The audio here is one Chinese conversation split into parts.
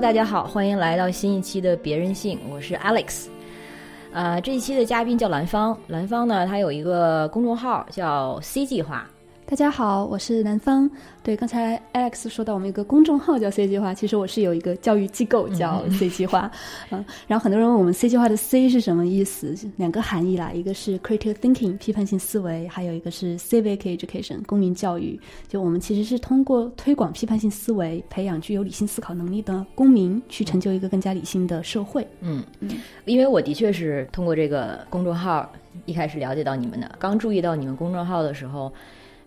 大家好，欢迎来到新一期的别任性，我是 Alex。呃，这一期的嘉宾叫兰芳，兰芳呢，她有一个公众号叫 C 计划。大家好，我是南方。对，刚才 Alex 说到我们有个公众号叫 C 计划，其实我是有一个教育机构叫 C 计划，嗯，然后很多人问我们 C 计划的 C 是什么意思，两个含义啦，一个是 critical thinking 批判性思维，还有一个是 civic education 公民教育。就我们其实是通过推广批判性思维，培养具有理性思考能力的公民，去成就一个更加理性的社会。嗯，因为我的确是通过这个公众号一开始了解到你们的，刚注意到你们公众号的时候，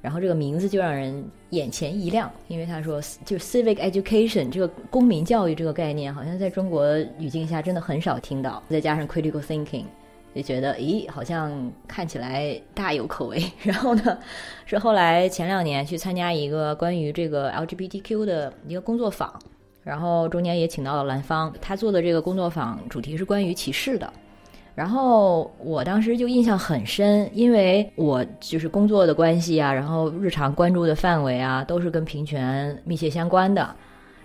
然后这个名字就让人眼前一亮，因为他说就 civic education 这个公民教育这个概念，好像在中国语境下真的很少听到，再加上 critical thinking。就觉得，咦，好像看起来大有可为。然后呢，是后来前两年去参加一个关于这个 LGBTQ 的一个工作坊，然后中间也请到了兰芳，她做的这个工作坊主题是关于歧视的。然后我当时就印象很深，因为我就是工作的关系啊，然后日常关注的范围啊，都是跟平权密切相关的。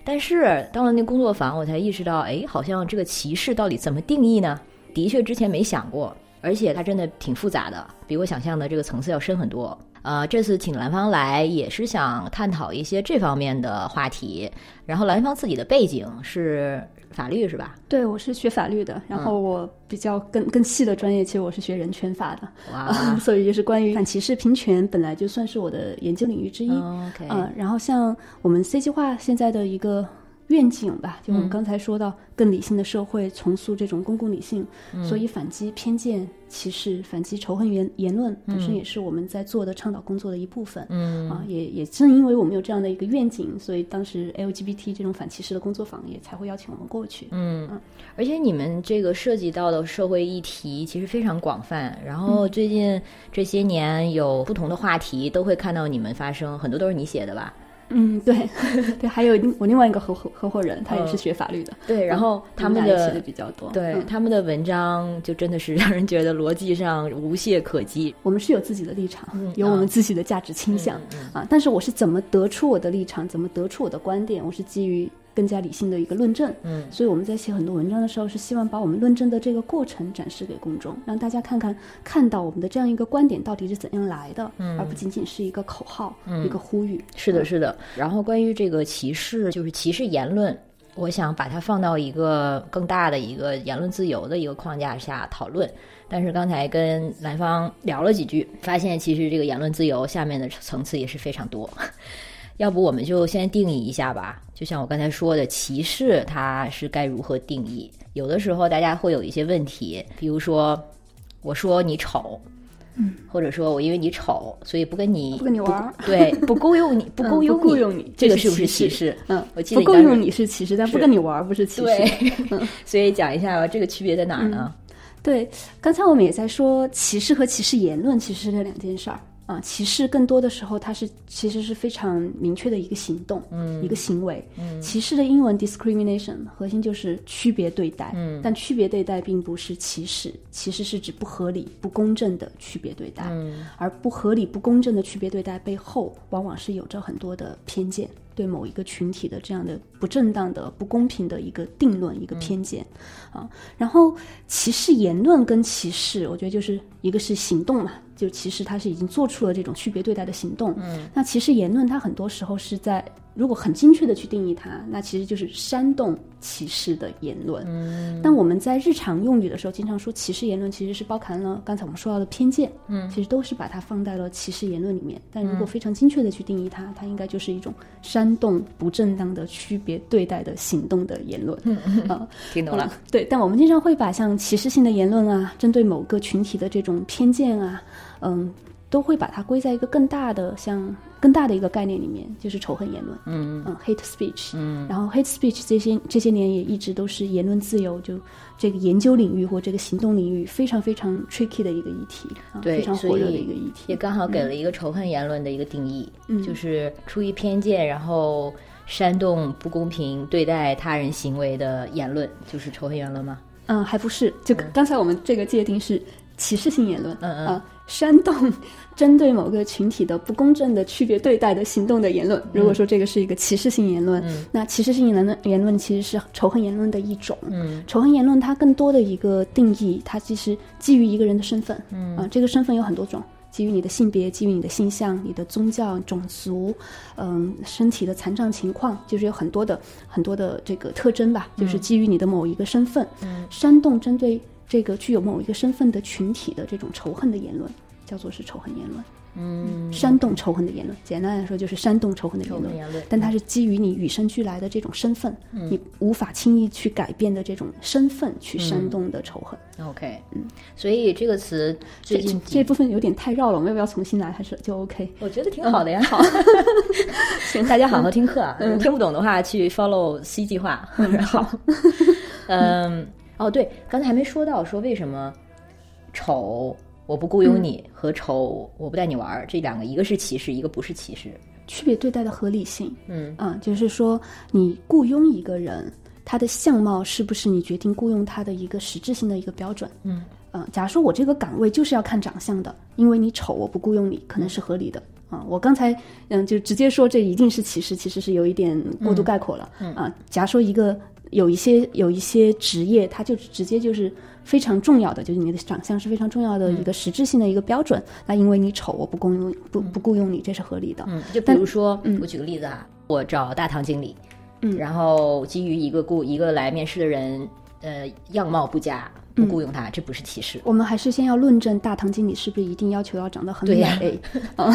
但是到了那工作坊，我才意识到，哎，好像这个歧视到底怎么定义呢？的确之前没想过，而且它真的挺复杂的，比我想象的这个层次要深很多。呃，这次请兰芳来也是想探讨一些这方面的话题。然后兰芳自己的背景是法律是吧？对，我是学法律的，然后我比较更更细的专业，其实我是学人权法的，哇 所以就是关于反歧视、平权，本来就算是我的研究领域之一。嗯，然后像我们 C 计划现在的一个愿景吧，就我们刚才说到更理性的社会，重塑这种公共理性，所以反击偏见、歧视、反击仇恨言言论，本身也是我们在做的倡导工作的一部分。嗯。啊，也也正因为我们有这样的一个愿景，所以当时 LGBT 这种反歧视的工作坊也才会邀请我们过去。嗯，而且你们这个涉及到的社会议题其实非常广泛，然后最近这些年有不同的话题都会看到你们发生，很多都是你写的吧？嗯，对对，还有我另外一个合伙合伙人，他也是学法律的。对，然后他们的写的的比较多。对、嗯他们的文章就真的是让人觉得逻辑上无懈可击。我们是有自己的立场，嗯有我啊们自己的价值倾向、啊。但是我是怎么得出我的立场，怎么得出我的观点，我是基于更加理性的一个论证。嗯，所以我们在写很多文章的时候，是希望把我们论证的这个过程展示给公众，让大家看看看到我们的这样一个观点到底是怎样来的，嗯而不仅仅是一个口号、一个呼吁。是的，是的。然后关于这个歧视，就是歧视言论，我想把它放到一个更大的一个言论自由的一个框架下讨论。但是刚才跟兰芳聊了几句，发现其实这个言论自由下面的层次也是非常多。要不我们就先定义一下吧，就像我刚才说的，歧视它是该如何定义？有的时候大家会有一些问题，比如说我说你丑，嗯，或者说我因为你丑，所以不跟你不跟你玩儿对，不 雇佣你，不嗯雇佣不雇佣你这个是不是歧视？嗯，我记得不够你当时用你是歧视，但不跟你玩儿不是歧视。对，所以讲一下吧，这个区别在哪儿呢？对，刚才我们也在说歧视和歧视言论其实是这两件事儿啊。歧视更多的时候它是其实是非常明确的一个行动，嗯，一个行为。嗯，歧视的英文 discrimination 核心就是区别对待，嗯，但区别对待并不是歧视，歧视是指不合理、不公正的区别对待，嗯，而不合理、不公正的区别对待背后，往往是有着很多的偏见。对某一个群体的这样的不正当的、不公平的一个定论、一个偏见，啊，然后歧视言论跟歧视，我觉得就是一个是行动嘛，就其实他是已经做出了这种区别对待的行动，嗯，那其实言论它很多时候是在如果很精确的去定义它，那其实就是煽动歧视的言论。嗯，但我们在日常用语的时候，经常说歧视言论其实是包含了刚才我们说到的偏见，嗯，其实都是把它放在了歧视言论里面。但如果非常精确的去定义它，它应该就是一种煽动不正当的区别对待的行动的言论。嗯啊，听懂了嗯？对，但我们经常会把像歧视性的言论啊，针对某个群体的这种偏见啊，嗯，都会把它归在一个更大的像更大的一个概念里面，就是仇恨言论，嗯嗯，hate speech，嗯。然后 hate speech 这些这些年也一直都是言论自由就这个研究领域或这个行动领域非常非常 tricky 的一个议题啊，对，非常所火热的一个议题。也刚好给了一个仇恨言论的一个定义，嗯。就是出于偏见，然后煽动不公平对待他人行为的言论，就是仇恨言论吗？嗯，还不是，就刚才我们这个界定是歧视性言论，嗯嗯。啊，煽动针对某个群体的不公正的区别对待的行动的言论。如果说这个是一个歧视性言论，那歧视性言论言论其实是仇恨言论的一种。嗯仇恨言论它更多的一个定义，它其实基于一个人的身份，嗯啊，这个身份有很多种。基于你的性别，基于你的性向、你的宗教、种族，嗯，身体的残障情况，就是有很多的很多的这个特征吧，就是基于你的某一个身份，嗯煽动针对这个具有某一个身份的群体的这种仇恨的言论，叫做是仇恨言论。嗯，煽动仇恨的言论，简单来说就是煽动仇恨的言论。言论，但它是基于你与生俱来的这种身份，嗯你无法轻易去改变的这种身份去煽动的仇恨。OK，嗯，所以这个词最近这这部分有点太绕了，我们要不要重新来？还是就 OK？我觉得挺好的呀。好，行，大家好好听课啊。嗯听不懂的话，去 follow C 计划。好，嗯，哦，对，刚才还没说到说为什么丑我不雇佣你和丑我不带你玩儿这两个，一个是歧视，一个不是歧视。区别对待的合理性，嗯啊，就是说你雇佣一个人，他的相貌是不是你决定雇佣他的一个实质性的一个标准？嗯啊，假如说我这个岗位就是要看长相的，因为你丑我不雇佣你，可能是合理的。啊，我刚才嗯就直接说这一定是歧视，其实是有一点过度概括了。嗯啊，假如说一个有一些有一些职业，它就直接就是非常重要的，就是你的长相是非常重要的一个实质性的一个标准。那因为你丑，我不雇佣不不雇佣你，这是合理的。嗯，就比如说，我举个例子啊，我找大堂经理，嗯然后基于一个雇一个来面试的人，呃，样貌不佳，不雇佣他，这不是歧视。我们还是先要论证大堂经理是不是一定要求要长得很对呀美啊，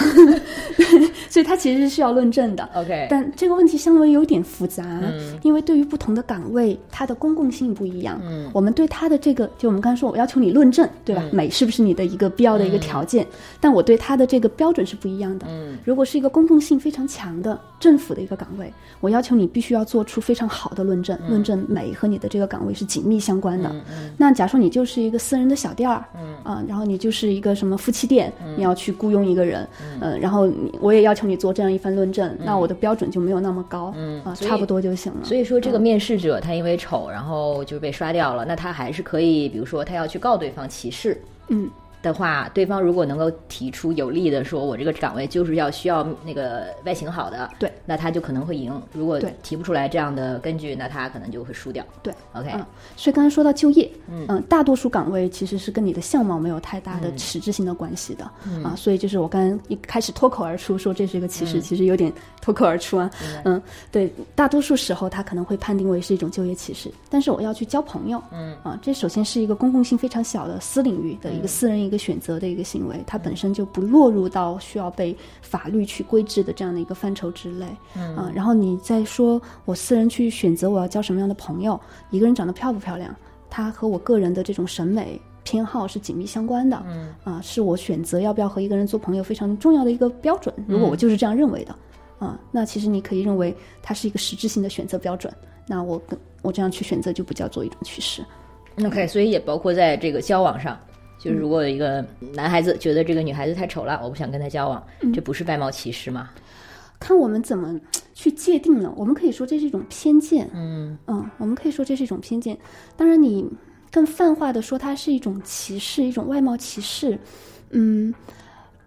所以他其实是需要论证的。OK，但这个问题相对有点复杂，嗯因为对于不同的岗位，它的公共性不一样。嗯我们对他的这个，就我们刚才说，我要求你论证，对吧？美是不是你的一个必要的一个条件？但我对他的这个标准是不一样的。嗯如果是一个公共性非常强的政府的一个岗位，我要求你必须要做出非常好的论证，论证美和你的这个岗位是紧密相关的。那假如说你就是一个私人的小店儿，嗯。啊，然后你就是一个什么夫妻店，你要去雇佣一个人，嗯、然后你我也要求你做这样一番论证，那我的标准就没有那么高，啊，嗯啊差不多就行了。所以说，这个面试者他因为丑，然后就被刷掉了，那他还是可以，比如说他要去告对方歧视嗯，的话，对方如果能够提出有力的说，我这个岗位就是要需要那个外形好的，对，那他就可能会赢。如果提不出来这样的根据，那他可能就会输掉。对，OK，嗯，所以刚才说到就业，嗯、大多数岗位其实是跟你的相貌没有太大的实质性的关系的，啊，所以就是我刚刚一开始脱口而出说这是一个歧视，其实有点脱口而出啊，嗯，对，大多数时候他可能会判定为是一种就业歧视，但是我要去交朋友，嗯。啊，这首先是一个公共性非常小的私领域的一个私人一个选择的一个行为，它本身就不落入到需要被法律去规制的这样的一个范畴之内，嗯啊，然后你再说我私人去选择我要交什么样的朋友，一个人长得漂不漂亮，他和我个人的这种审美偏好是紧密相关的，嗯啊，是我选择要不要和一个人做朋友非常重要的一个标准。如嗯果我就是这样认为的，啊，那其实你可以认为它是一个实质性的选择标准。那我跟我这样去选择就不叫做一种趋势。OK，所以也包括在这个交往上，就是如果有一个男孩子觉得这个女孩子太丑了，我不想跟她交往，这不是外貌歧视吗？看我们怎么去界定了。我们可以说这是一种偏见，嗯嗯，我们可以说这是一种偏见。当然，你更泛化的说它是一种歧视，一种外貌歧视，嗯，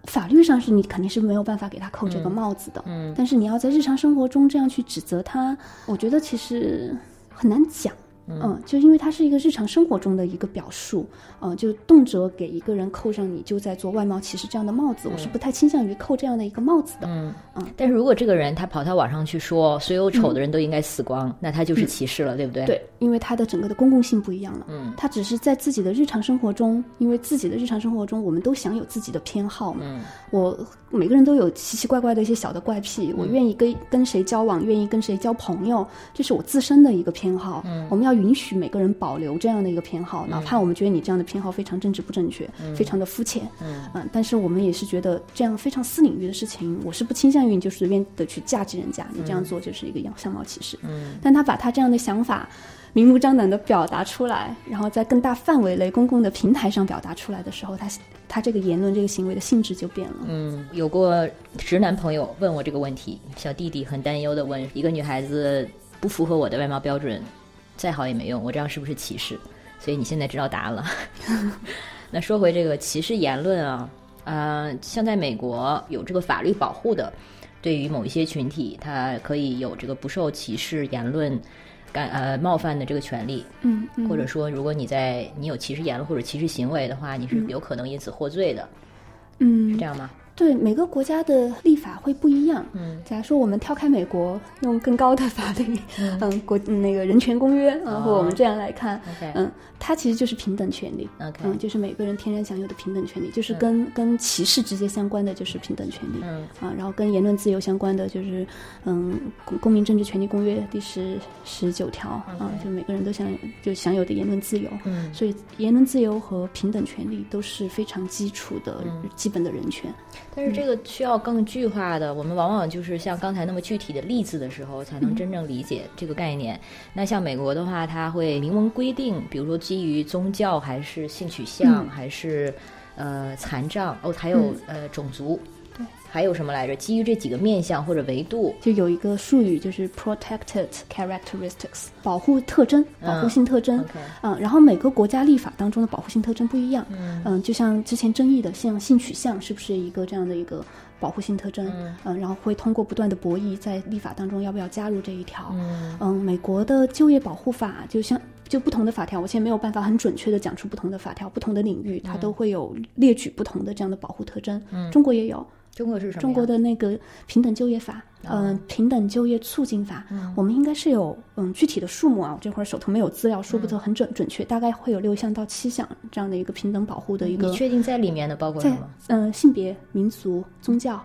法律上是你肯定是没有办法给他扣这个帽子的，嗯但是你要在日常生活中这样去指责他，我觉得其实很难讲。嗯，就因为它是一个日常生活中的一个表述，嗯、就动辄给一个人扣上你就在做外貌歧视这样的帽子，我是不太倾向于扣这样的一个帽子的。嗯嗯但是如果这个人他跑到网上去说所有丑的人都应该死光，那他就是歧视了，对不对？，对，因为他的整个的公共性不一样了。嗯他只是在自己的日常生活中，因为自己的日常生活中，我们都享有自己的偏好嘛。嗯我每个人都有奇奇怪怪的一些小的怪癖，我愿意跟跟谁交往，愿意跟谁交朋友，这是我自身的一个偏好。嗯我们要允许每个人保留这样的一个偏好，哪怕我们觉得你这样的偏好非常政治不正确，非常的肤浅，嗯、但是我们也是觉得这样非常私领域的事情，我是不倾向于你就随便的去价值人家，你这样做就是一个样相貌歧视。嗯，但他把他这样的想法。明目张胆的表达出来，然后在更大范围内公共的平台上表达出来的时候，他他这个言论这个行为的性质就变了。嗯，有过直男朋友问我这个问题，小弟弟很担忧的问：一个女孩子不符合我的外貌标准，再好也没用，我这样是不是歧视？所以你现在知道答案了。那说回这个歧视言论啊，呃，像在美国有这个法律保护的，对于某一些群体，他可以有这个不受歧视言论。感呃冒犯的这个权利，嗯，嗯或者说，如果你在你有歧视言论或者歧视行为的话，你是有可能因此获罪的，嗯是这样吗？对每个国家的立法会不一样。嗯，假如说我们跳开美国，用更高的法律，嗯，国嗯那个人权公约啊，哦或者我们这样来看嗯，它其实就是平等权利。OK 嗯，就是每个人天然享有的平等权利，就是跟、跟歧视直接相关的就是平等权利。嗯啊，然后跟言论自由相关的就是，嗯，公公民政治权利公约第十十九条啊就每个人都享有就享有的言论自由。嗯所以言论自由和平等权利都是非常基础的、嗯基本的人权。但是这个需要更具化的，我们往往就是像刚才那么具体的例子的时候，才能真正理解这个概念。那像美国的话，它会明文规定，比如说基于宗教还是性取向，嗯。还是呃残障哦，还有、呃种族，对，还有什么来着？基于这几个面向或者维度，就有一个术语就是 protected characteristics，保护特征、保护性特征。嗯，然后每个国家立法当中的保护性特征不一样。嗯就像之前争议的，像性取向是不是一个这样的一个保护性特征？嗯然后会通过不断的博弈，在立法当中要不要加入这一条？嗯嗯，美国的就业保护法就像就不同的法条，我现在没有办法很准确的讲出不同的法条，不同的领域它都会有列举不同的这样的保护特征。嗯中国也有，中国是什么？中国的那个平等就业法，嗯、哦平等就业促进法，嗯我们应该是有嗯具体的数目啊，我这会儿手头没有资料，说不得很准准确，大概会有六项到七项这样的一个平等保护的一个你确定在里面的包括什在么？嗯、性别、民族、宗教，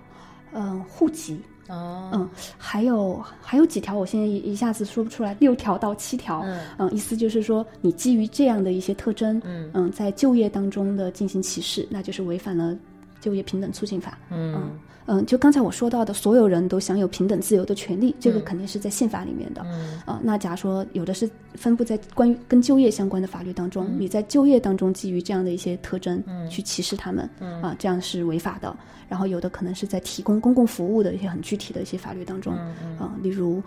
嗯、户籍。哦，嗯，还有还有几条，我现在一一下子说不出来，六条到七条。嗯意思就是说，你基于这样的一些特征，嗯在就业当中的进行歧视，那就是违反了就业平等促进法。嗯。嗯，就刚才我说到的，所有人都享有平等自由的权利，这个肯定是在宪法里面的。嗯。啊，那假如说有的是分布在关于跟就业相关的法律当中，嗯。你在就业当中基于这样的一些特征去歧视他们，嗯。啊，这样是违法的。然后有的可能是在提供公共服务的一些很具体的一些法律当中，嗯啊，例如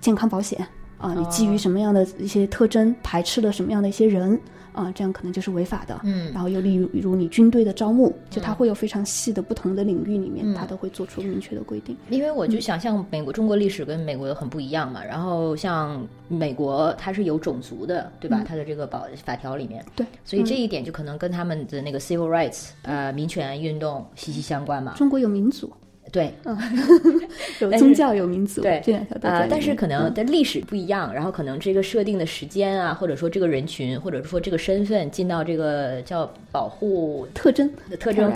健康保险啊，你基哦于什么样的一些特征排斥了什么样的一些人啊，这样可能就是违法的。嗯然后又例如例如你军队的招募，就它会有非常细的不同的领域里面，嗯它都会做出明确的规定。因为我就想象美国、中国历史跟美国很不一样嘛，然后像美国它是有种族的，对吧？它的这个保法条里面，对，所以这一点就可能跟他们的那个 civil rights 呃民权运动息息相关嘛。中国有民族，对，有宗教，有民族，对这两条都啊。但是可能嗯的历史不一样，然后可能这个设定的时间啊，或者说这个人群，或者说这个身份进到这个叫保护特征的特征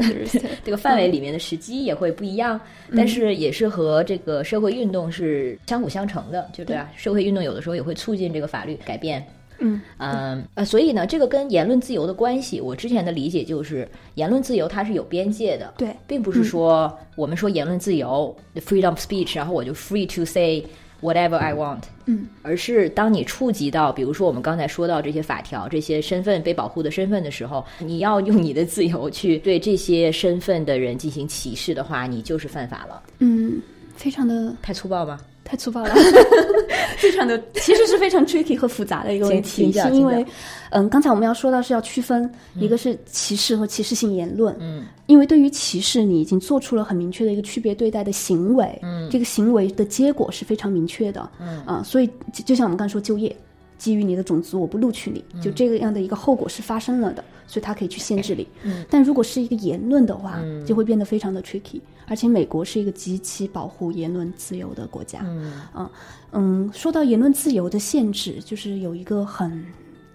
这个范围里面的时机也会不一样，嗯但是也是和这个社会运动是相辅相成的，就对啊，社会运动有的时候也会促进这个法律改变。嗯嗯呃，所以呢，这个跟言论自由的关系，我之前的理解就是，言论自由它是有边界的，对并不是说、我们说言论自由 （freedom of speech），然后我就 free to say whatever I want，嗯，而是当你触及到，比如说我们刚才说到这些法条、这些身份被保护的身份的时候，你要用你的自由去对这些身份的人进行歧视的话，你就是犯法了。嗯，非常的太粗暴吗？太粗暴了，非常的，其实是非常 tricky 和复杂的一个问题，是因为，嗯，刚才我们要说到是要区分，一个是歧视和歧视性言论，嗯，因为对于歧视，你已经做出了很明确的一个区别对待的行为，嗯，这个行为的结果是非常明确的，嗯。啊，所以就就像我们刚才说就业。基于你的种族，我不录取你，就这个样的一个后果是发生了的，所以他可以去限制你。嗯但如果是一个言论的话，就会变得非常的 tricky。而且美国是一个极其保护言论自由的国家，嗯啊，嗯，说到言论自由的限制，就是有一个很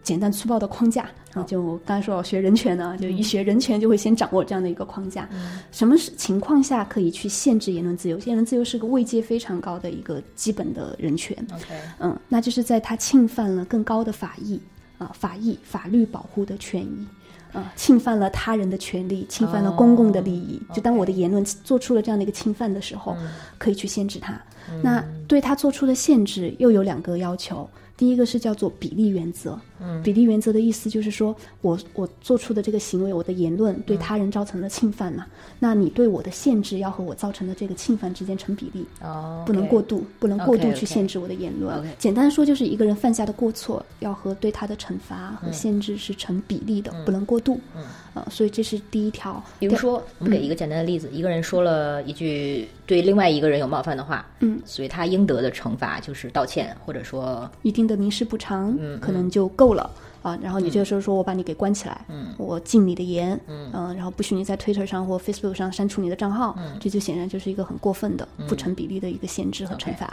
简单粗暴的框架啊，就我刚才说我学人权呢，就一学人权就会先掌握这样的一个框架。什么是情况下可以去限制言论自由？言论自由是个位阶非常高的一个基本的人权。OK，嗯，那就是在他侵犯了更高的法益啊、法益、法律保护的权益。啊，侵犯了他人的权利，侵犯了公共的利益。就当我的言论做出了这样的一个侵犯的时候，可以去限制他。那对他做出的限制又有两个要求，第一个是叫做比例原则。比例原则的意思就是说我我做出的这个行为，我的言论对他人造成了侵犯嘛，那你对我的限制要和我造成的这个侵犯之间成比例。哦，不能过度，不能过度去限制我的言论。简单说，就是一个人犯下的过错，要和对他的惩罚和限制是成比例的，不能过度。嗯，呃，所以这是第一条。比如说，我们给一个简单的例子，一个人说了一句对另外一个人有冒犯的话，嗯，所以他应得的惩罚就是道歉，或者说一定的民事补偿，嗯可能就够了。啊，然后你这个时候说我把你给关起来，嗯，我禁你的言，嗯、然后不许你在 Twitter 上或 Facebook 上删除你的账号，嗯。这就显然就是一个很过分的、不成比例的一个限制和惩罚。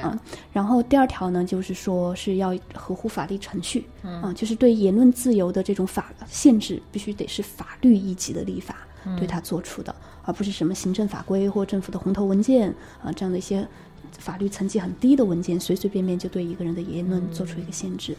啊，然后第二条呢，就是说是要合乎法律程序，啊，就是对言论自由的这种法限制，必须得是法律一级的立法对他做出的，而不是什么行政法规或政府的红头文件啊这样的一些法律层级很低的文件，随随便便就对一个人的言论做出一个限制，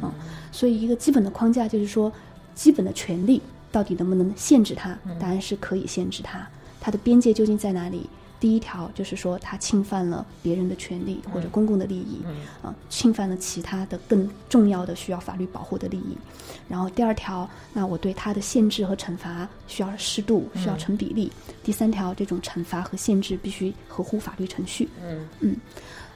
啊，所以一个基本的框架就是说，基本的权利到底能不能限制他？答案是可以限制他，它的边界究竟在哪里？第一条就是说，他侵犯了别人的权利或者公共的利益，啊，侵犯了其他的更重要的需要法律保护的利益。然后第二条，那我对他的限制和惩罚需要适度，需要成比例。第三条，这种惩罚和限制必须合乎法律程序。嗯嗯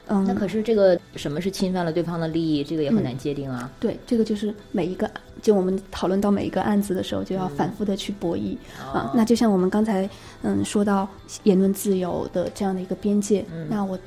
嗯，那可是这个什么是侵犯了对方的利益，这个也很难界定啊。对，这个就是每一个，就我们讨论到每一个案子的时候，就要反复的去博弈、啊。那就像我们刚才嗯说到言论自由的这样的一个边界，那我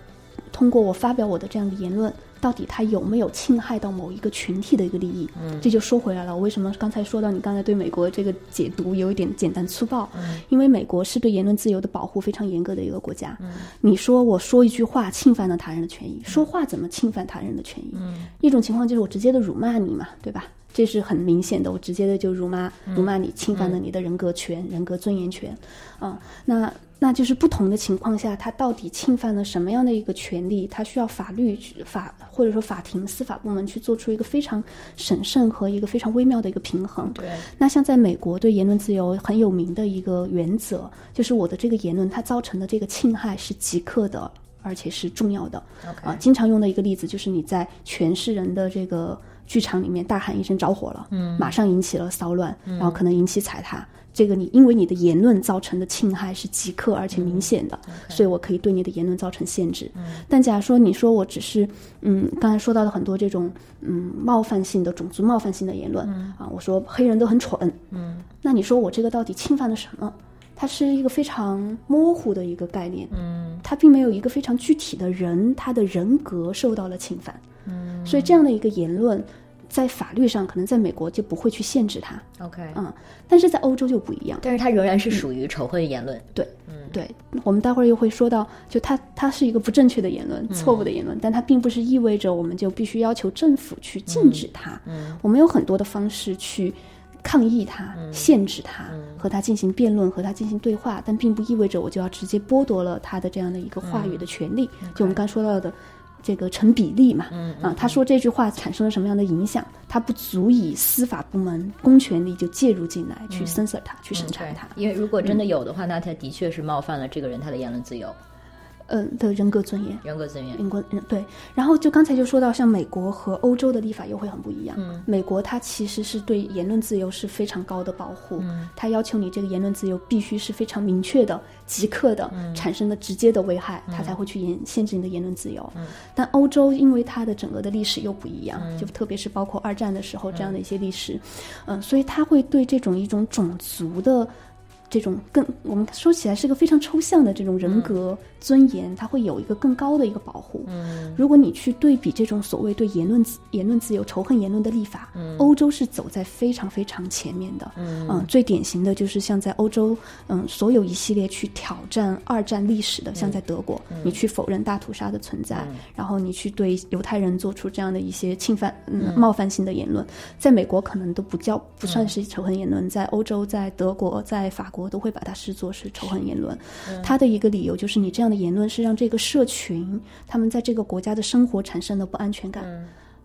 通过我发表我的这样的言论，到底它有没有侵害到某一个群体的一个利益？嗯，这就说回来了，我为什么刚才说到你刚才对美国这个解读有一点简单粗暴？嗯，因为美国是对言论自由的保护非常严格的一个国家。嗯，你说我说一句话侵犯了他人的权益，说话怎么侵犯他人的权益？嗯，一种情况就是我直接的辱骂你嘛，对吧？这是很明显的，我直接的就辱骂辱骂你，侵犯了你的人格权、人格尊严权，啊，那那就是不同的情况下，他到底侵犯了什么样的一个权利？他需要法律去法或者说法庭、司法部门去做出一个非常审慎和一个非常微妙的一个平衡。对，那像在美国对言论自由很有名的一个原则，就是我的这个言论它造成的这个侵害是即刻的，而且是重要的。OK 啊，经常用的一个例子就是你在全市人的这个剧场里面大喊一声着火了，嗯，马上引起了骚乱，然后可能引起踩踏。这个你因为你的言论造成的侵害是即刻而且明显的，所以我可以对你的言论造成限制。但假如说你说我只是嗯，刚才说到的很多这种嗯冒犯性的种族冒犯性的言论、啊，我说黑人都很蠢，嗯，那你说我这个到底侵犯了什么？它是一个非常模糊的一个概念，嗯，它并没有一个非常具体的人，他的人格受到了侵犯，嗯，所以这样的一个言论，在法律上可能在美国就不会去限制它，OK，嗯，但是在欧洲就不一样，但是它仍然是属于仇恨言论。对，对，我们待会儿又会说到，就它它是一个不正确的言论、错误的言论，但它并不是意味着我们就必须要求政府去禁止它。嗯，我们有很多的方式去抗议它、限制它，和它进行辩论、和它进行对话，但并不意味着我就要直接剥夺了他的这样的一个话语的权利。就我们刚说到的。这个成比例嘛，啊，他说这句话产生了什么样的影响，他不足以司法部门公权力就介入进来去 censor 他，去审查对。它。因为如果真的有的话，那他的确是冒犯了这个人他的言论自由、嗯的人格尊严。人格尊严。人格人对，然后就刚才就说到，像美国和欧洲的立法又会很不一样。嗯，美国它其实是对言论自由是非常高的保护，嗯，它要求你这个言论自由必须是非常明确的、即刻的，产生的直接的危害，它才会去言限制你的言论自由。嗯，但欧洲因为它的整个的历史又不一样，就特别是包括二战的时候这样的一些历史，嗯、所以它会对这种一种种族的。这种更我们说起来是个非常抽象的这种人格尊严，它会有一个更高的一个保护。嗯。如果你去对比这种所谓对言论自言论自由、仇恨言论的立法，欧洲是走在非常非常前面的。嗯、最典型的就是像在欧洲，嗯，所有一系列去挑战二战历史的，像在德国，你去否认大屠杀的存在，然后你去对犹太人做出这样的一些侵犯、嗯、冒犯性的言论，在美国可能都不叫不算是仇恨言论，在欧洲、在德国、在法国都会把它视作是仇恨言论。他的一个理由就是你这样的言论是让这个社群他们在这个国家的生活产生了不安全感。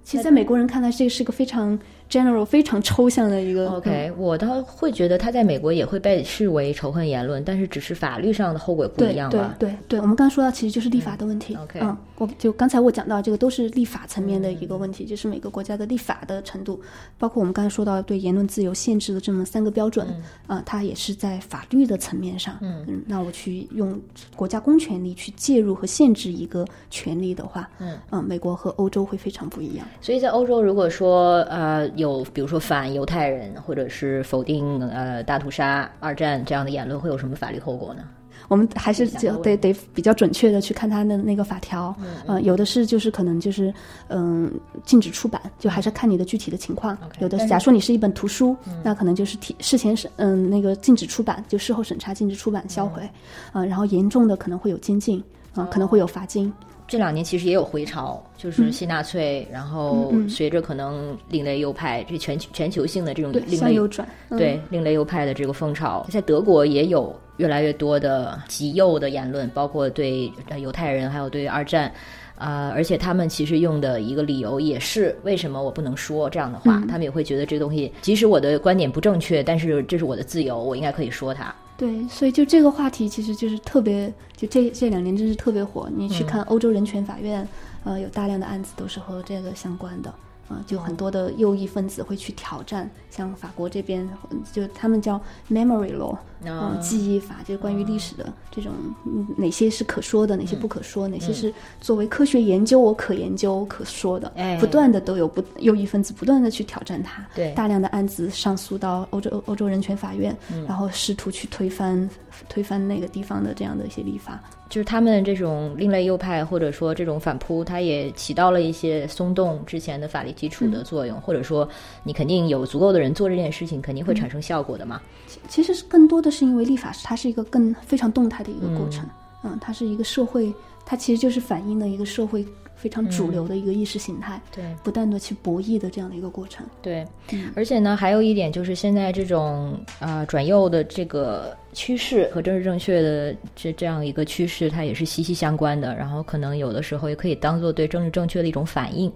其实，在美国人看来，这是个非常 general、非常抽象的一个。OK，我倒会觉得他在美国也会被视为仇恨言论，但是只是法律上的后果不对对一样吧？对对，我们刚刚说到，其实就是立法的问题。OK 嗯，我就刚才我讲到这个都是立法层面的一个问题，就是每个国家的立法的程度，包括我们刚才说到对言论自由限制的这么三个标准，啊、它也是在法律的层面上。嗯那我去用国家公权力去介入和限制一个权利的话，嗯美国和欧洲会非常不一样。所以在欧洲，如果说呃有比如说反犹太人，或者是否定呃大屠杀、二战这样的言论，会有什么法律后果呢？我们还是就得得比较准确的去看他的那个法条，呃，有的是就是可能就是嗯、禁止出版，就还是看你的具体的情况。有的是假如说你是一本图书，那可能就是提事前审嗯、那个禁止出版，就事后审查禁止出版销毁，啊、然后严重的可能会有监禁，啊、可能会有罚金。这两年其实也有回潮，就是新纳粹，然后随着可能另类右派这全球全球性的这种，另类右转。嗯、对另类右派的这个风潮，在德国也有越来越多的极右的言论，包括对呃犹太人，还有对二战。啊、而且他们其实用的一个理由也是为什么我不能说这样的话，他们也会觉得这个东西，即使我的观点不正确，但是这是我的自由，我应该可以说它。对，所以就这个话题其实就是特别，就这这两年真是特别火。你去看欧洲人权法院，呃，有大量的案子都是和这个相关的。啊、就很多的右翼分子会去挑战，像法国这边，嗯就他们叫 memory law，嗯、啊记忆法，就是关于历史的这种，嗯哪些是可说的，哪些不可说，哪些是作为科学研究我可研究可说的，哎不断的都有不右翼分子不断的去挑战它，对。大量的案子上诉到欧洲欧洲人权法院，嗯。然后试图去推翻推翻那个地方的这样的一些立法。就是他们这种另类右派，或者说这种反扑，它也起到了一些松动之前的法律基础的作用，或者说你肯定有足够的人做这件事情，肯定会产生效果的嘛。其实是更多的是因为立法它是一个更非常动态的一个过程，嗯它是一个社会，它其实就是反映了一个社会非常主流的一个意识形态，对不断的去博弈的这样的一个过程。对，而且呢，还有一点就是现在这种啊、呃转右的这个趋势和政治正确的这这样一个趋势，它也是息息相关的。然后可能有的时候也可以当做对政治正确的一种反应。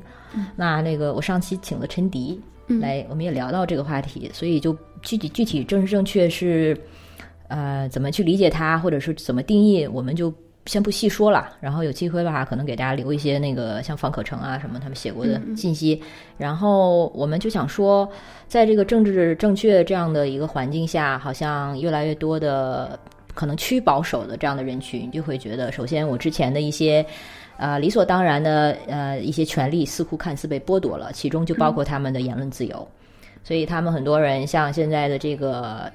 那那个我上期请了陈迪来，我们也聊到这个话题，所以就具体具体政治正确是呃怎么去理解它，或者是怎么定义，我们就。先不细说了，然后有机会的话，可能给大家留一些那个像方可成啊什么他们写过的信息。然后我们就想说，在这个政治正确这样的一个环境下，好像越来越多的可能趋保守的这样的人群，就会觉得，首先我之前的一些。呃，理所当然的呃一些权利似乎看似被剥夺了，其中就包括他们的言论自由。所以他们很多人像现在的这个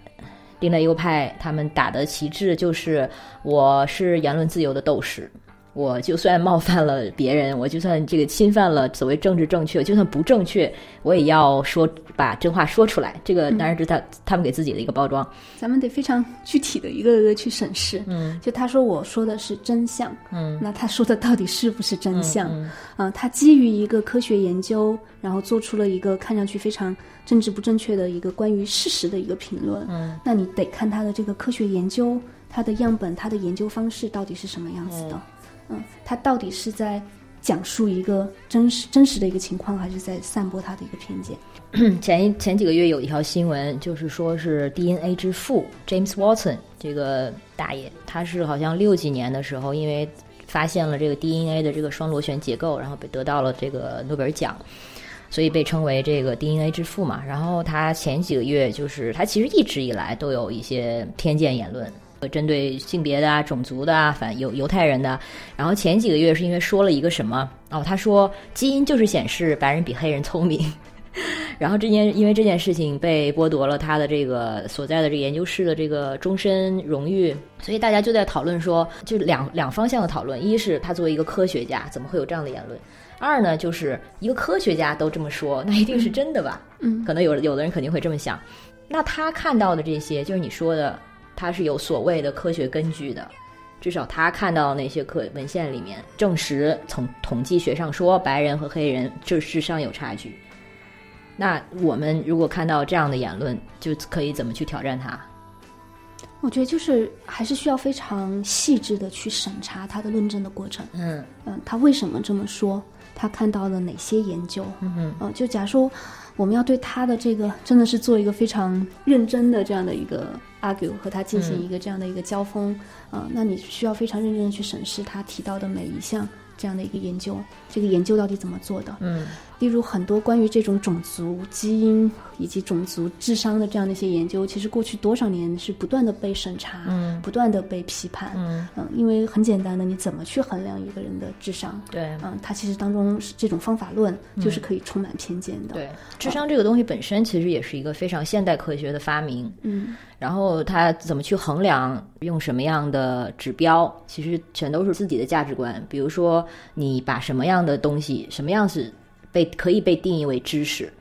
另类右派，他们打的旗帜就是我是言论自由的斗士。我就算冒犯了别人，我就算这个侵犯了所谓政治正确，就算不正确，我也要说把真话说出来。这个当然是他、他们给自己的一个包装。咱们得非常具体的一个个去审视。嗯，就他说我说的是真相，嗯，那他说的到底是不是真相？嗯啊，他基于一个科学研究，然后做出了一个看上去非常政治不正确的一个关于事实的一个评论。嗯，那你得看他的这个科学研究，他的样本，他的研究方式到底是什么样子的？嗯，嗯他到底是在讲述一个真实真实的一个情况，还是在散播他的一个偏见？前一前几个月有一条新闻，就是说是 DNA 之父 James Watson 这个大爷，他是好像六几年的时候，因为发现了这个 DNA 的这个双螺旋结构，然后被得到了这个诺贝尔奖。所以被称为这个 DNA 之父嘛。然后他前几个月就是他其实一直以来都有一些偏见言论，针对性别的啊、种族的啊、反犹犹太人的。然后前几个月是因为说了一个什么哦，他说基因就是显示白人比黑人聪明。然后这件因为这件事情被剥夺了他的这个所在的这个研究室的这个终身荣誉，所以大家就在讨论说，就两两方向的讨论：一是他作为一个科学家，怎么会有这样的言论？二呢，就是一个科学家都这么说，那一定是真的吧？嗯 可能有有的人肯定会这么想。那他看到的这些，就是你说的，他是有所谓的科学根据的。至少他看到那些课文献里面证实，从统计学上说，白人和黑人这智商有差距。那我们如果看到这样的言论，就可以怎么去挑战他？我觉得就是还是需要非常细致的去审查他的论证的过程。嗯嗯，他为什么这么说？他看到了哪些研究？嗯嗯、就假如说我们要对他的这个真的是做一个非常认真的这样的一个 argue 和他进行一个这样的一个交锋，啊、那你需要非常认真的去审视他提到的每一项这样的一个研究，这个研究到底怎么做的？嗯例如很多关于这种种族基因以及种族智商的这样的一些研究，其实过去多少年是不断的被审查，嗯不断的被批判。嗯，嗯，因为很简单的，你怎么去衡量一个人的智商？对嗯，它其实当中是这种方法论就是可以充满偏见的。，对，智商这个东西本身其实也是一个非常现代科学的发明。嗯然后它怎么去衡量，用什么样的指标，其实全都是自己的价值观。比如说，你把什么样的东西，什么样是被可以被定义为知识，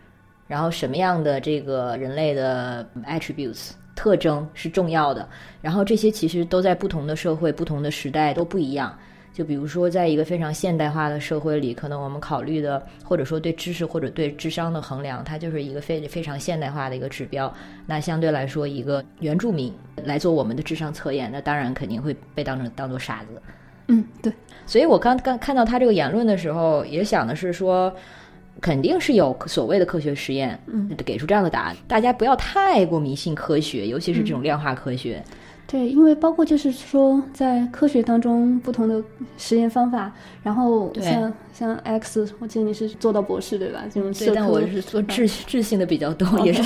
然后什么样的这个人类的 attributes 特征是重要的，然后这些其实都在不同的社会、不同的时代都不一样。就比如说，在一个非常现代化的社会里，可能我们考虑的，或者说对知识或者对智商的衡量，它就是一个非非常现代化的一个指标。那相对来说，一个原住民来做我们的智商测验，那当然肯定会被当成当做傻子。嗯，对，所以我刚刚看到他这个言论的时候，也想的是说，肯定是有所谓的科学实验，嗯，给出这样的答案。大家不要太过迷信科学，尤其是这种量化科学。对，因为包括就是说，在科学当中不同的实验方法，然后像像 X，我记得你是做到博士对吧？这种对，但我是做质质性的比较多，也是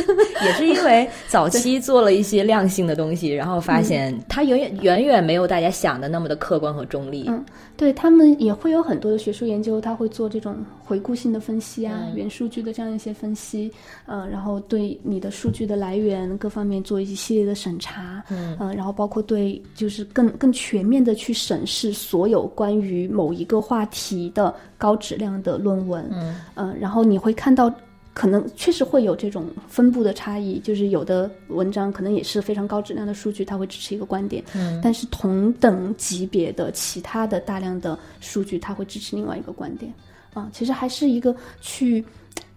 也是因为早期做了一些量性的东西，然后发现它远远远远没有大家想的那么的客观和中立。嗯对他们也会有很多的学术研究，他会做这种回顾性的分析啊，嗯。原数据的这样一些分析，呃，然后对你的数据的来源各方面做一系列的审查，嗯。呃，然后包括对就是更更全面的去审视所有关于某一个话题的高质量的论文，嗯。呃，然后你会看到。可能确实会有这种分布的差异，就是有的文章可能也是非常高质量的数据，它会支持一个观点，嗯。但是同等级别的其他的大量的数据，它会支持另外一个观点啊。其实还是一个去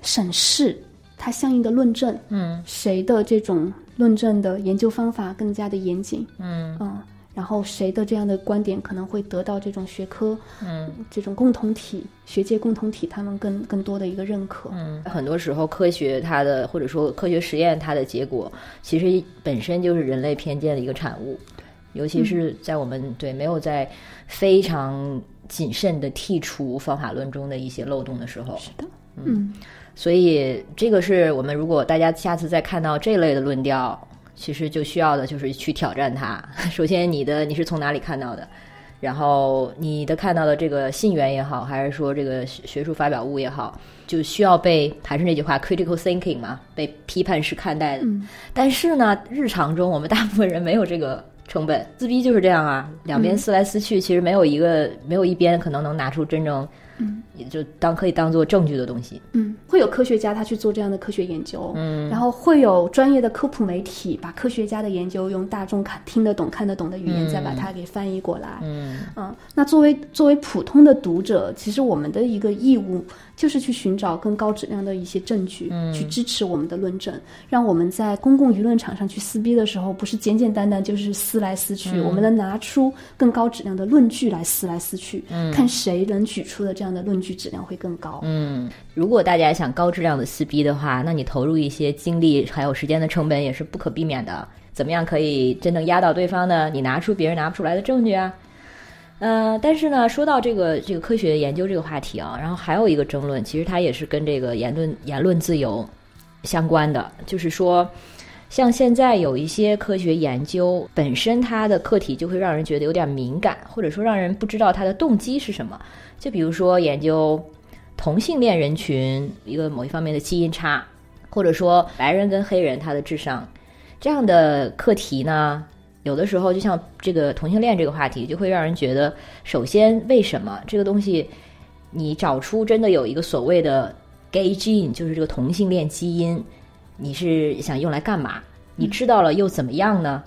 审视它相应的论证，嗯谁的这种论证的研究方法更加的严谨，嗯嗯，然后谁的这样的观点可能会得到这种学科嗯这种共同体、学界共同体他们更更多的一个认可。嗯，很多时候科学它的或者说科学实验它的结果，其实本身就是人类偏见的一个产物，尤其是在我们对没有在非常谨慎的剔除方法论中的一些漏洞的时候，是的，嗯所以这个是我们如果大家下次再看到这类的论调，其实就需要的就是去挑战它。首先，你的你是从哪里看到的？然后你的看到的这个信源也好，还是说这个学学术发表物也好，就需要被还是那句话，critical thinking 嘛，被批判式看待的。嗯但是呢，日常中我们大部分人没有这个成本，撕逼就是这样啊，两边撕来撕去，其实没有一个没有一边可能能拿出真正，嗯，也就当可以当做证据的东西。嗯，会有科学家他去做这样的科学研究，嗯。然后会有专业的科普媒体把科学家的研究用大众看听得懂、看得懂的语言，嗯再把它给翻译过来。嗯。嗯，那作为作为普通的读者，其实我们的一个义务就是去寻找更高质量的一些证据，嗯。去支持我们的论证，让我们在公共舆论场上去撕逼的时候，不是简简单单就是撕来撕去，我们能拿出更高质量的论据来撕来撕去，嗯。看谁能举出的这样的论据质量会更高。嗯，如果大家想高质量的撕逼的话，那你投入一些精力还有时间的成本也是不可避免的。怎么样可以真正压倒对方呢？你拿出别人拿不出来的证据啊。呃，但是呢，说到这个这个科学研究这个话题啊，然后还有一个争论，其实它也是跟这个言论言论自由相关的，就是说，像现在有一些科学研究本身它的课题就会让人觉得有点敏感，或者说让人不知道它的动机是什么。就比如说研究同性恋人群一个某一方面的基因差，或者说白人跟黑人他的智商这样的课题呢，有的时候就像这个同性恋这个话题，就会让人觉得，首先为什么这个东西，你找出真的有一个所谓的 gay gene，就是这个同性恋基因，你是想用来干嘛？你知道了又怎么样呢？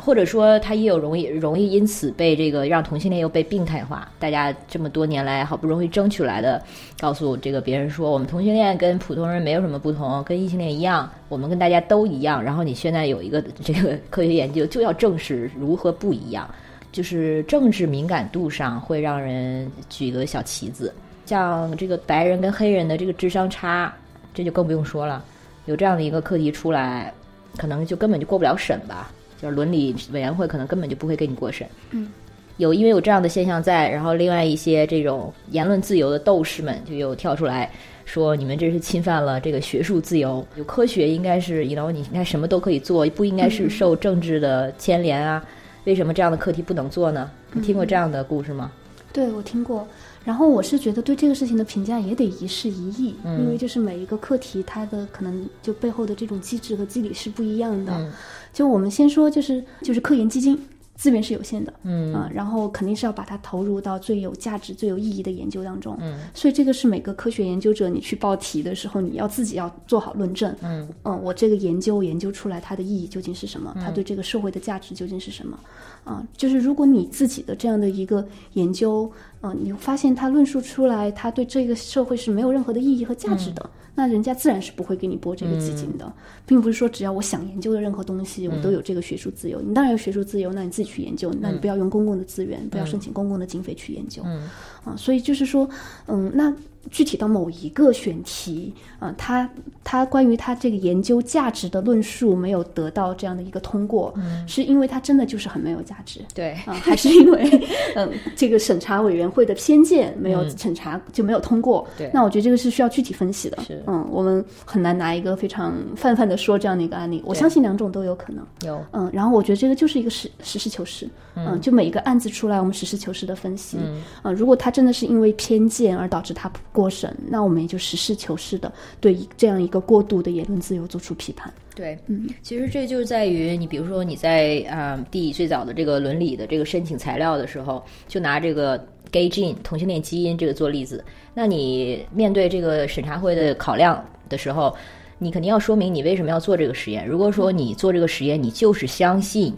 或者说，他也有容易容易因此被这个让同性恋又被病态化。大家这么多年来好不容易争取来的，告诉这个别人说，我们同性恋跟普通人没有什么不同，跟异性恋一样，我们跟大家都一样。然后你现在有一个这个科学研究，就要证实如何不一样，就是政治敏感度上会让人举个小旗子。像这个白人跟黑人的这个智商差，这就更不用说了。有这样的一个课题出来，可能就根本就过不了审吧。就是伦理委员会可能根本就不会给你过审。嗯，有因为有这样的现象在，然后另外一些这种言论自由的斗士们就又跳出来说，你们这是侵犯了这个学术自由。有科学应该是，然后你应该什么都可以做，不应该是受政治的牵连啊？为什么这样的课题不能做呢？你听过这样的故事吗？对，我听过。然后我是觉得对这个事情的评价也得一事一议，因为就是每一个课题它的可能就背后的这种机制和机理是不一样的。嗯就我们先说，就是就是科研基金资源是有限的，嗯啊，然后肯定是要把它投入到最有价值、最有意义的研究当中。嗯，所以这个是每个科学研究者你去报题的时候，你要自己要做好论证。嗯嗯，我这个研究研究出来它的意义究竟是什么？它对这个社会的价值究竟是什么？啊，就是如果你自己的这样的一个研究，嗯、你发现它论述出来，它对这个社会是没有任何的意义和价值的，那人家自然是不会给你拨这个基金的，并不是说只要我想研究的任何东西，我都有这个学术自由。你当然有学术自由，那你自己去研究，那你不要用公共的资源，不要申请公共的经费去研究。嗯啊，所以就是说，嗯，那具体到某一个选题啊，他他关于他这个研究价值的论述没有得到这样的一个通过，嗯是因为他真的就是很没有价值。对，啊，还是因为嗯，这个审查委员会的偏见没有审查、就没有通过。对那我觉得这个是需要具体分析的。是嗯，我们很难拿一个非常泛泛的说这样的一个案例。我相信两种都有可能。有嗯，然后我觉得这个就是一个实实事求是，嗯，就每一个案子出来，我们实事求是的分析，嗯，啊，如果他真的是因为偏见而导致他不过审，那我们也就实事求是的对这样一个过度的言论自由做出批判。对，嗯，其实这就在于你，比如说你在啊、呃第最早的这个伦理的这个申请材料的时候，就拿这个 gay gene 同性恋基因这个做例子，那你面对这个审查会的考量的时候，你肯定要说明你为什么要做这个实验。如果说你做这个实验，你就是相信。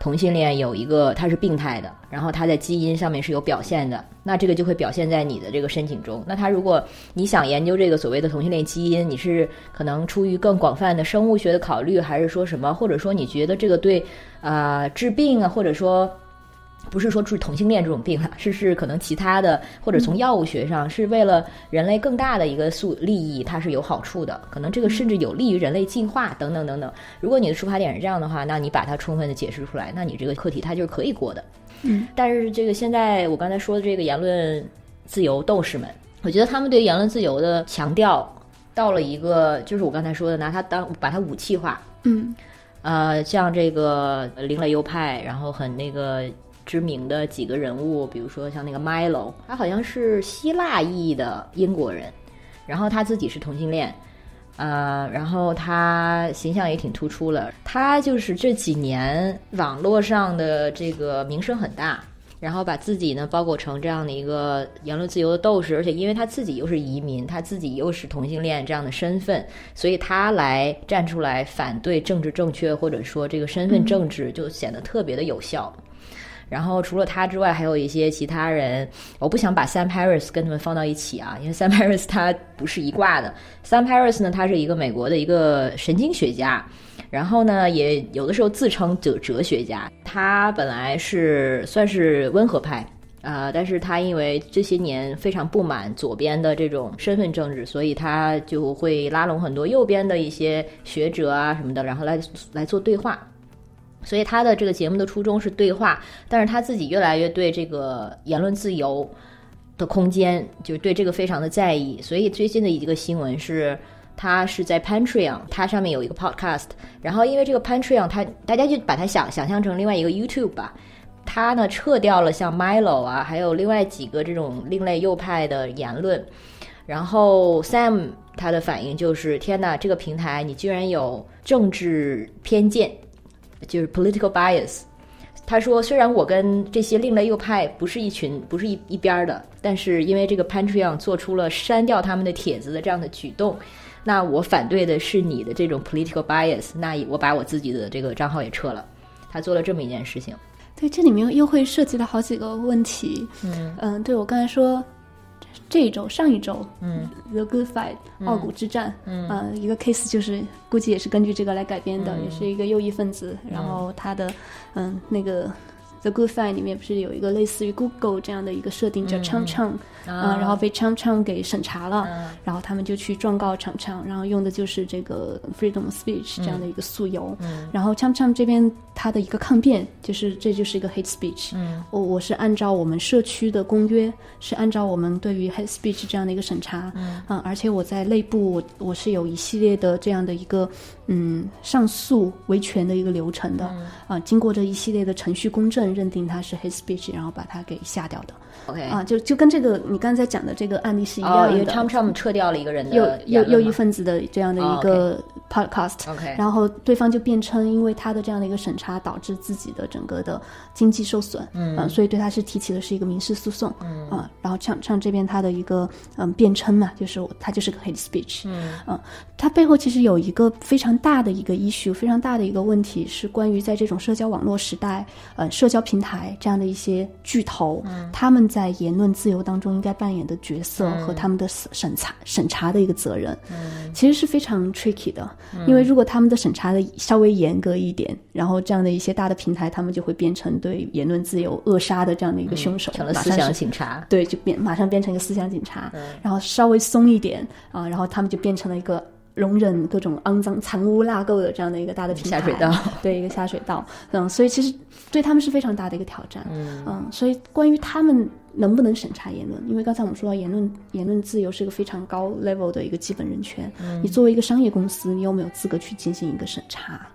同性恋有一个它是病态的，然后它在基因上面是有表现的，那这个就会表现在你的这个申请中。那他如果你想研究这个所谓的同性恋基因，你是可能出于更广泛的生物学的考虑，还是说什么？或者说你觉得这个对啊、治病啊，或者说不是说治同性恋这种病了，是是可能其他的，或者从药物学上是为了人类更大的一个素利益，它是有好处的，可能这个甚至有利于人类进化等等等等。如果你的出发点是这样的话，那你把它充分的解释出来，那你这个课题它就是可以过的。嗯，但是这个现在我刚才说的这个言论自由斗士们，我觉得他们对言论自由的强调到了一个，就是我刚才说的，拿它当把它武器化。嗯呃，像这个另类右派，然后很那个知名的几个人物，比如说像那个 Milo，他好像是希腊裔的英国人，然后他自己是同性恋，呃，然后他形象也挺突出了，他就是这几年网络上的这个名声很大。然后把自己呢包裹成这样的一个言论自由的斗士，而且因为他自己又是移民，他自己又是同性恋这样的身份，所以他来站出来反对政治正确，或者说这个身份政治，就显得特别的有效。然后除了他之外，还有一些其他人，我不想把 Sam Harris 跟他们放到一起啊，因为 Sam Harris 他不是一挂的。Sam Harris 呢，他是一个美国的一个神经学家，然后呢，也有的时候自称哲哲学家。他本来是算是温和派。啊、但是他因为这些年非常不满左边的这种身份政治，所以他就会拉拢很多右边的一些学者啊什么的，然后来来做对话。所以他的这个节目的初衷是对话，但是他自己越来越对这个言论自由的空间，就对这个非常的在意。所以最近的一个新闻是，他是在 Patreon，它上面有一个 podcast，然后因为这个 Patreon，它大家就把它想想象成另外一个 YouTube 吧。他呢撤掉了像 Milo 啊，还有另外几个这种另类右派的言论，然后 Sam 他的反应就是：天哪，这个平台你居然有政治偏见，就是 political bias。他说：“虽然我跟这些另类右派不是一群，不是一一边儿的，但是因为这个 Patreon 做出了删掉他们的帖子的这样的举动，那我反对的是你的这种 political bias，那我把我自己的这个账号也撤了。他做了这么一件事情。对，这里面又会涉及到好几个问题。嗯对我刚才说，这一周、上一周，嗯，The Good Fight 傲骨之战，嗯、呃，一个 case 就是估计也是根据这个来改编的，嗯。也是一个右翼分子，然后他的嗯那个 The Good Fight 里面不是有一个类似于 Google 这样的一个设定叫 Chang Chang 啊、然后被 Chang Chang 给审查了，然后他们就去状告 Chang Chang，然后用的就是这个 freedom of speech 这样的一个诉由，然后 Chang Chang 这边他的一个抗辩就是这就是一个 hate speech，嗯。我我是按照我们社区的公约，是按照我们对于 hate speech 这样的一个审查，而且我在内部我我是有一系列的这样的一个嗯上诉维权的一个流程的，啊，经过这一系列的程序公证，认定它是 hate speech，然后把它给下掉的，，OK，啊，就就跟这个你刚才讲的这个案例是一哦，样的，因为 Chom Chom 撤掉了一个人的右右右翼分子的这样的哦一个 podcast，、然后对方就辩称，因为他的这样的一个审查导致自己的整个的经济受损，嗯、呃，所以对他是提起的是一个民事诉讼，嗯。啊、然后像像这边他的一个嗯辩称嘛，就是他就是个 hate speech，嗯。他背后其实有一个非常大的一个 issue，非常大的一个问题是关于在这种社交网络时代，呃，社交平台这样的一些巨头，他们在言论自由当中应该扮演的角色和他们的审查审查的一个责任，其实是非常 tricky 的。因为如果他们的审查的稍微严格一点，然后这样的一些大的平台，他们就会变成对言论自由扼杀的这样的一个凶手，成了思想警察。对，就变马上变成一个思想警察，然后稍微松一点啊，然后他们就变成了一个容忍各种肮脏、藏污纳垢的这样的一个大的平台，下水道，对一个下水道，嗯，所以其实对他们是非常大的一个挑战，嗯所以关于他们能不能审查言论，因为刚才我们说到言论言论自由是一个非常高 level 的一个基本人权，你作为一个商业公司，你有没有资格去进行一个审查？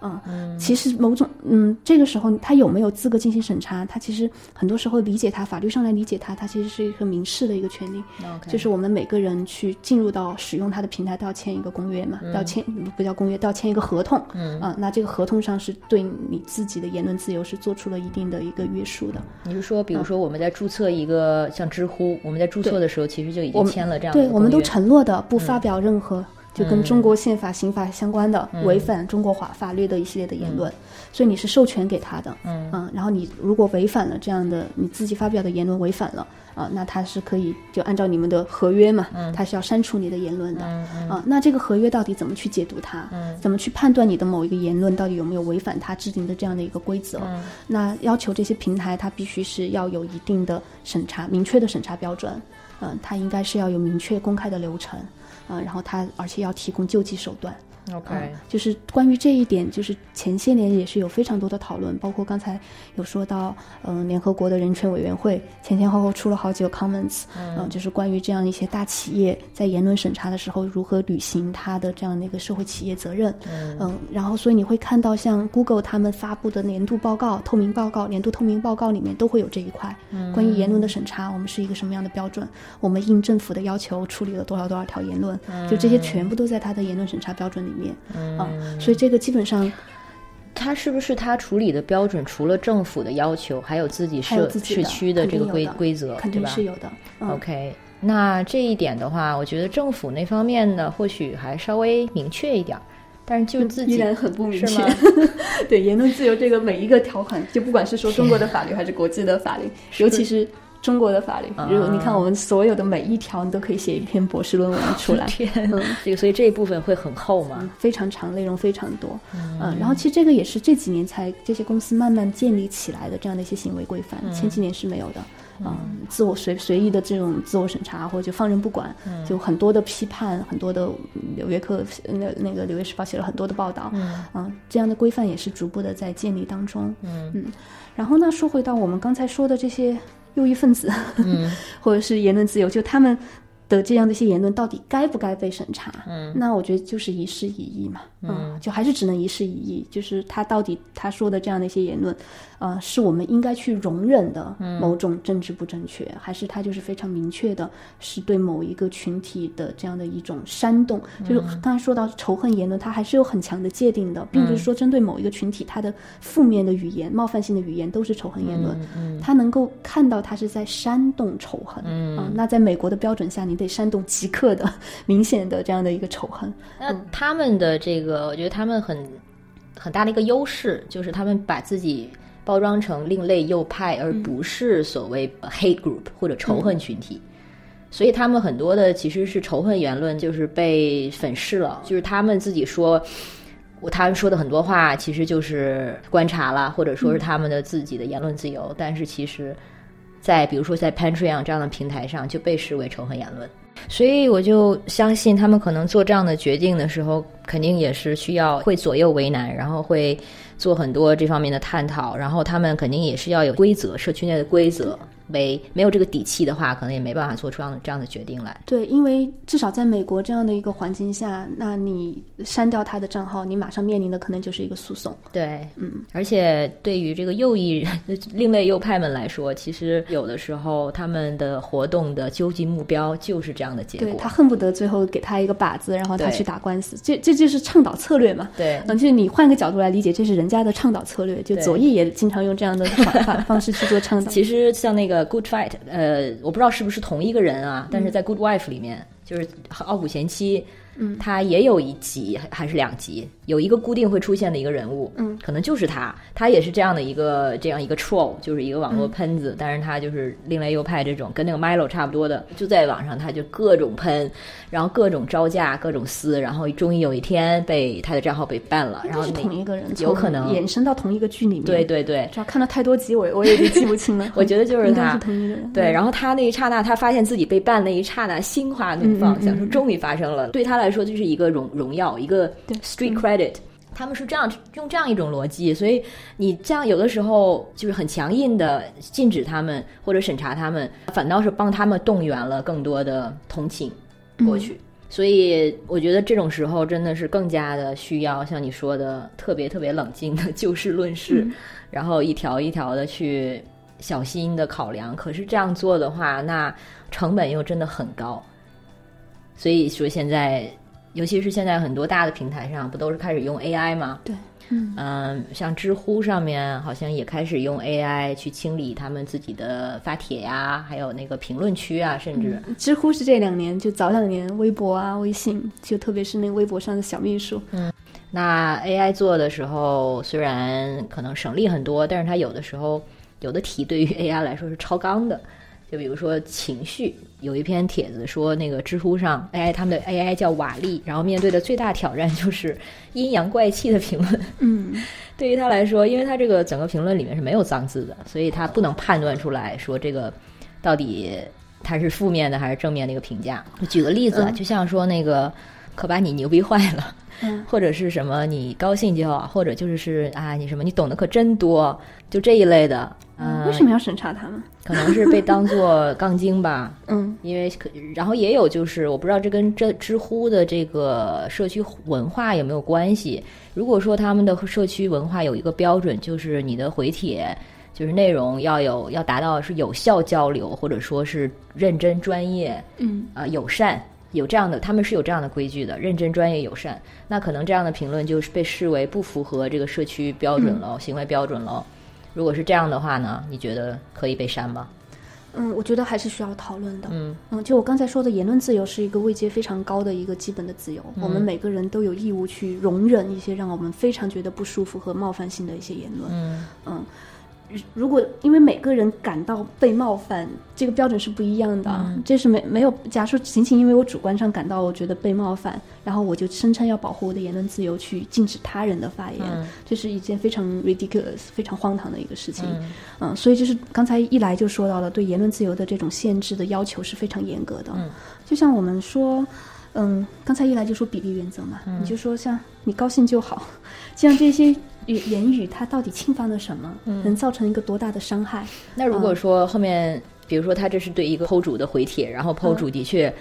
嗯，其实某种嗯，这个时候他有没有资格进行审查？他其实很多时候理解他，法律上来理解他，他其实是一个民事的一个权利。就是我们每个人去进入到使用他的平台都要签一个公约嘛，都要签不叫公约，都要签一个合同。嗯啊，那这个合同上是对你自己的言论自由是做出了一定的一个约束的。你是说，比如说我们在注册一个像知乎，我们在注册的时候其实就已经签了这样的对，我们都承诺的不发表任何就跟中国宪法、刑法相关的违反中国法法律的一系列的言论，所以你是授权给他的。嗯然后你如果违反了这样的你自己发表的言论违反了。啊，那他是可以就按照你们的合约嘛，他是要删除你的言论的。啊，那这个合约到底怎么去解读它？怎么去判断你的某一个言论到底有没有违反他制定的这样的一个规则？那要求这些平台，它必须是要有一定的审查、明确的审查标准。嗯、它应该是要有明确公开的流程。啊、然后他而且要提供救济手段。OK，嗯，就是关于这一点，就是前些年也是有非常多的讨论，包括刚才有说到，嗯、联合国的人权委员会前前后后出了好几个 comments，嗯、就是关于这样一些大企业在言论审查的时候如何履行它的这样的一个社会企业责任，嗯、然后所以你会看到像 Google 他们发布的年度报告、透明报告、年度透明报告里面都会有这一块，关于言论的审查，我们是一个什么样的标准，我们应政府的要求处理了多少多少条言论，就这些全部都在它的言论审查标准里面。啊，所以这个基本上它是不是它处理的标准，除了政府的要求，还有自己社还有自己的社区的这个规规则，肯定是有的。嗯 OK，那这一点的话，我觉得政府那方面呢，或许还稍微明确一点，但是就自己依然很不明确。对言论自由这个每一个条款，就不管是说中国的法律还是国际的法律，尤其是中国的法律，啊。如果你看我们所有的每一条，你都可以写一篇博士论文出来。天，这个所以这一部分会很厚嘛？嗯非常长，内容非常多，嗯，然后其实这个也是这几年才这些公司慢慢建立起来的这样的一些行为规范，前几年是没有的，嗯，自我随随意的这种自我审查或者就放任不管，就很多的批判，很多的嗯纽约客那那个《纽约时报》写了很多的报道，嗯，这样的规范也是逐步的在建立当中，嗯然后呢，说回到我们刚才说的这些右翼分子，嗯 或者是言论自由，就他们的这样的一些言论到底该不该被审查？嗯，那我觉得就是一事一议嘛，嗯，就还是只能一事一议，就是他到底他说的这样的一些言论，呃，是我们应该去容忍的某种政治不正确，还是它就是非常明确的是对某一个群体的这样的一种煽动？就是刚才说到仇恨言论，它还是有很强的界定的，并不是说针对某一个群体，它的负面的语言、冒犯性的语言都是仇恨言论，嗯他能够看到他是在煽动仇恨，啊，那在美国的标准下，你得煽动即刻的、明显的这样的一个仇恨。那他们的这个，我觉得他们很很大的一个优势，就是他们把自己包装成另类右派，而不是所谓 hate group 或者仇恨群体。所以他们很多的其实是仇恨言论，就是被粉饰了。就是他们自己说，我他们说的很多话，其实就是观察了，或者说是他们的自己的言论自由。但是其实，在比如说在 Patreon 这样的平台上，就被视为仇恨言论。所以我就相信他们可能做这样的决定的时候，肯定也是需要会左右为难，然后会做很多这方面的探讨，然后他们肯定也是要有规则，社区内的规则。没没有这个底气的话，可能也没办法做出这样的这样的决定来。对，因为至少在美国这样的一个环境下，那你删掉他的账号，你马上面临的可能就是一个诉讼。对，嗯，而且对于这个右翼、另类右派们来说，其实有的时候他们的活动的究极目标就是这样的结果。对他恨不得最后给他一个靶子，然后他去打官司，这这就是倡导策略嘛。对嗯，就是你换个角度来理解，这是人家的倡导策略。就左翼也经常用这样的方法方式去做 倡导。其实像那个 Good Fight，呃，我不知道是不是同一个人啊，但是在 Good Wife 里面，就是傲骨贤妻，嗯，他也有一集还还是两集，有一个固定会出现的一个人物，嗯，可能就是他，他也是这样的一个这样一个 troll，就是一个网络喷子，但是他就是另类右派这种，跟那个 Milo 差不多的，就在网上他就各种喷，然后各种招架，各种撕，然后终于有一天被他的账号被 ban 了，然后是同一个人，有可能延伸到同一个剧里面。对，对对，只要看了太多集，我我也就记不清了。我觉得就是他是同一个人。对，然后他那一刹那，他发现自己被办那一刹那，心花怒放，嗯嗯想说终于发生了。对他来说，就是一个荣荣耀，一个对 street credit。他们是这样用这样一种逻辑，所以你这样有的时候就是很强硬的禁止他们或者审查他们，反倒是帮他们动员了更多的同情过去。所以我觉得这种时候真的是更加的需要像你说的特别特别冷静的就事论事，然后一条一条的去小心的考量。可是这样做的话，那成本又真的很高。所以说现在，尤其是现在很多大的平台上，不都是开始用 AI 吗？对，嗯嗯，像知乎上面好像也开始用 AI 去清理他们自己的发帖呀，还有那个评论区啊，甚至、知乎是这两年，就早两年，微博啊、微信，就特别是那个微博上的小秘书，嗯那 AI 做的时候，虽然可能省力很多，但是它有的时候有的题对于 AI 来说是超纲的。就比如说情绪，有一篇帖子说那个知乎上 AI 他们的 AI 叫瓦力，然后面对的最大挑战就是阴阳怪气的评论。嗯，对于他来说，因为他这个整个评论里面是没有脏字的，所以他不能判断出来说这个到底他是负面的还是正面的一个评价。举个例子啊，嗯就像说那个可把你牛逼坏了，嗯 或者是什么你高兴就好，或者就是是啊你什么你懂得可真多，就这一类的，嗯、为什么要审查他们？可能是被当做杠精吧。嗯因为可，然后也有就是，我不知道这跟这知乎的这个社区文化有没有关系。如果说他们的社区文化有一个标准，就是你的回帖就是内容要有要达到是有效交流，或者说是认真专业嗯啊、友善，有这样的他们是有这样的规矩的，认真专业友善。那可能这样的评论就是被视为不符合这个社区标准了，行为标准了。如果是这样的话呢，你觉得可以被删吗？嗯，我觉得还是需要讨论的。嗯嗯，就我刚才说的，言论自由是一个位阶非常高的一个基本的自由，我们每个人都有义务去容忍一些让我们非常觉得不舒服和冒犯性的一些言论。嗯嗯，如果因为每个人感到被冒犯，这个标准是不一样的。嗯这是没没有，假如说仅仅因为我主观上感到我觉得被冒犯，然后我就声称要保护我的言论自由，去禁止他人的发言，嗯这是一件非常 ridiculous、非常荒唐的一个事情。嗯嗯，所以就是刚才一来就说到了，对言论自由的这种限制的要求是非常严格的。嗯，就像我们说，嗯，刚才一来就说比例原则嘛，嗯你就说像你高兴就好，像这些语言语它到底侵犯了什么，嗯能造成一个多大的伤害？那如果说后面比如说他这是对一个 PO 主的回帖，然后 PO 主的确。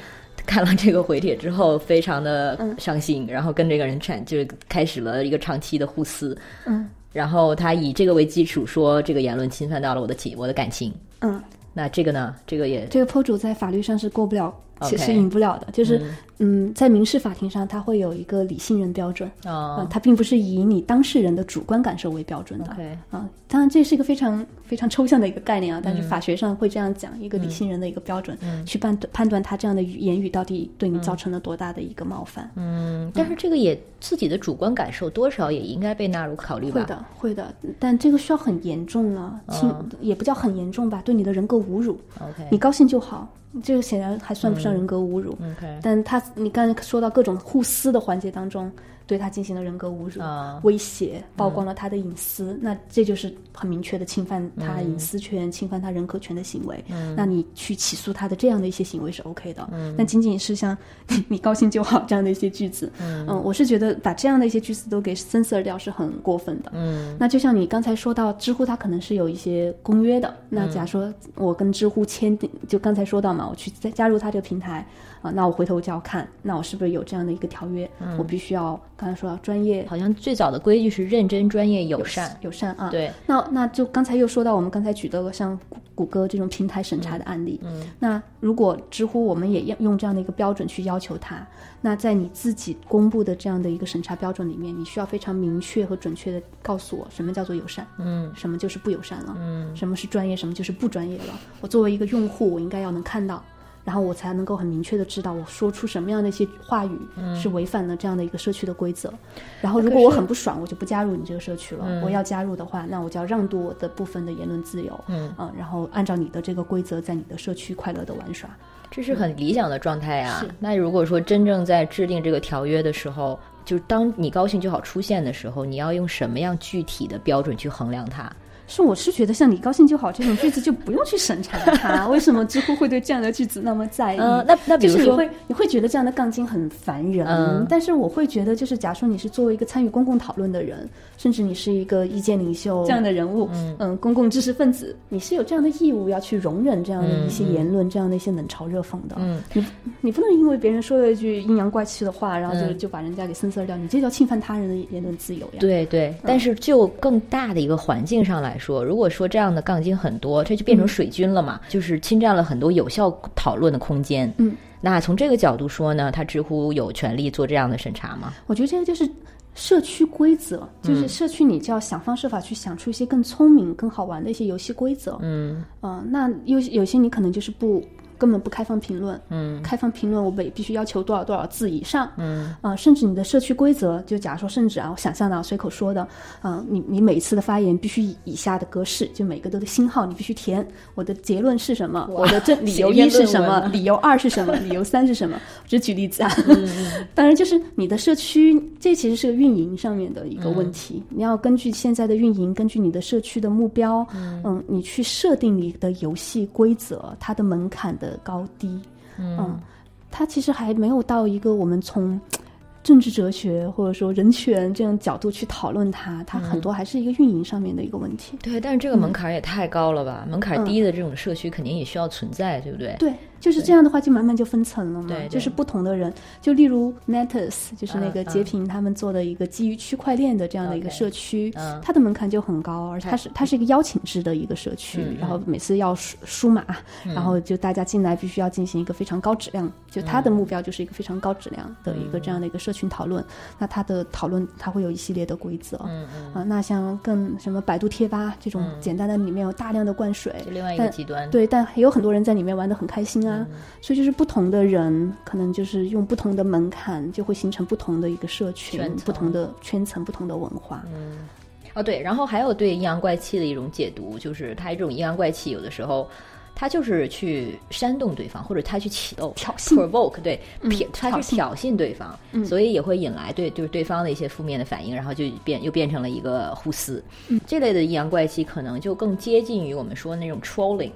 看了这个回帖之后，非常的嗯伤心，然后跟这个人产就是开始了一个长期的互撕。嗯然后他以这个为基础说这个言论侵犯到了我的情我的感情。嗯，那这个呢？这个也这个 PO 主在法律上是过不了，其实赢不了的。就是嗯在民事法庭上，它会有一个理性人标准。哦啊，它并不是以你当事人的主观感受为标准的。OK 啊，当然这是一个非常非常抽象的一个概念啊，嗯但是法学上会这样讲，一个理性人的一个标准，去判断判断他这样的语言语到底对你造成了多大的一个冒犯。嗯，但是这个也自己的主观感受多少也应该被纳入考虑吧？会的，会的，但这个需要很严重了，轻、也不叫很严重吧，对你的人格侮辱，OK 你高兴就好，这个显然还算不上人格侮辱。OK 但他，你刚才说到各种互撕的环节当中，对他进行了人格侮辱、啊威胁，曝光了他的隐私，那这就是很明确的侵犯他隐私权、侵犯他人格权的行为。嗯那你去起诉他的这样的一些行为是 OK 的。但仅仅是像你 你高兴就好这样的一些句子，嗯我是觉得把这样的一些句子都给 censor 掉是很过分的。嗯那就像你刚才说到，知乎它可能是有一些公约的。那假如说我跟知乎签订，就刚才说到嘛，我去再加入它这个平台啊，那我回头就要看，那我是不是有这样的一个条约？我必须要刚才说到专业、好像最早的规矩是认真、专业、友善。友善啊。对，那那就刚才又说到我们刚才举的像谷谷歌这种平台审查的案例。嗯，那如果知乎我们也要用这样的一个标准去要求它，那在你自己公布的这样的一个审查标准里面，你需要非常明确和准确的告诉我什么叫做友善，嗯什么就是不友善了，嗯什么是专业，什么就是不专业了。我作为一个用户，我应该要能看到。然后我才能够很明确的知道，我说出什么样的一些话语是违反了这样的一个社区的规则。然后，如果我很不爽，我就不加入你这个社区了。我要加入的话，那我就要让渡我的部分的言论自由，嗯然后按照你的这个规则，在你的社区快乐的玩耍。这是很理想的状态呀、是那如果说真正在制定这个条约的时候，就是当你高兴就好出现的时候，你要用什么样具体的标准去衡量它？是，我是觉得像你高兴就好这种句子就不用去审查它。为什么知乎会对这样的句子那么在意？呃那那比如说就是你会你会觉得这样的杠精很烦人，嗯但是我会觉得，就是假如说你是作为一个参与公共讨论的人，甚至你是一个意见领袖这样的人物，嗯公共知识分子，你是有这样的义务要去容忍这样的一些言论，这样的一些冷嘲热讽的。嗯，你你不能因为别人说了一句阴阳怪气的话，然后就、嗯就把人家给 censor 掉，你这叫侵犯他人的言论自由呀。对对，但是就更大的一个环境上来说，如果说这样的杠精很多，这就变成水军了嘛，就是侵占了很多有效讨论的空间。嗯，那从这个角度说呢，他知乎有权利做这样的审查吗？我觉得这个就是社区规则，就是社区你就要想方设法去想出一些更聪明、更好玩的一些游戏规则。嗯嗯、那有有些你可能就是不根本不开放评论，嗯。开放评论我必必须要求多少多少字以上，嗯。啊、甚至你的社区规则，就假如说，甚至啊，我想象的啊随口说的，啊、你你每一次的发言必须以以下的格式，就每个都的星号你必须填，我的结论是什么，我的这理由一是什么，理由二是什么，理由三是什么，我只举例子啊。当然，就是你的社区，这其实是个运营上面的一个问题，你要根据现在的运营，根据你的社区的目标，嗯。你去设定你的游戏规则，它的门槛的高低，嗯，它其实还没有到一个我们从政治哲学或者说人权这样角度去讨论它，它很多还是一个运营上面的一个问题。对，但是这个门槛也太高了吧？门槛嗯低的这种社区肯定也需要存在，对不对？对，就是这样的话，就慢慢就分层了嘛。对对。就是不同的人，就例如 Netus，就是那个截屏他们做的一个基于区块链的这样的一个社区，嗯。它的门槛就很高，而且它是它是一个邀请制的一个社区，然后每次要输输码，然后就大家进来必须要进行一个非常高质量，就它嗯。的目标就是一个非常高质量的一个这样的一个社群讨论。那它的讨论它会有一系列的规则，啊，那像更什么百度贴吧这种简单的，里面有大量的灌水，就另外一个极端。对，但也有很多人在里面玩的很开心嗯啊，所以就是不同的人，可能就是用不同的门槛，就会形成不同的一个社群、不同的圈层、不同的文化。嗯。哦，对，然后还有对阴阳怪气的一种解读，就是他这种阴阳怪气，有的时候他就是去煽动对方，或者他去起斗、挑衅。provoke，对，挑他挑衅。是挑衅对方，嗯。所以也会引来对就是对方的一些负面的反应，然后就变又变成了一个互撕。嗯。这类的阴阳怪气可能就更接近于我们说那种 trolling，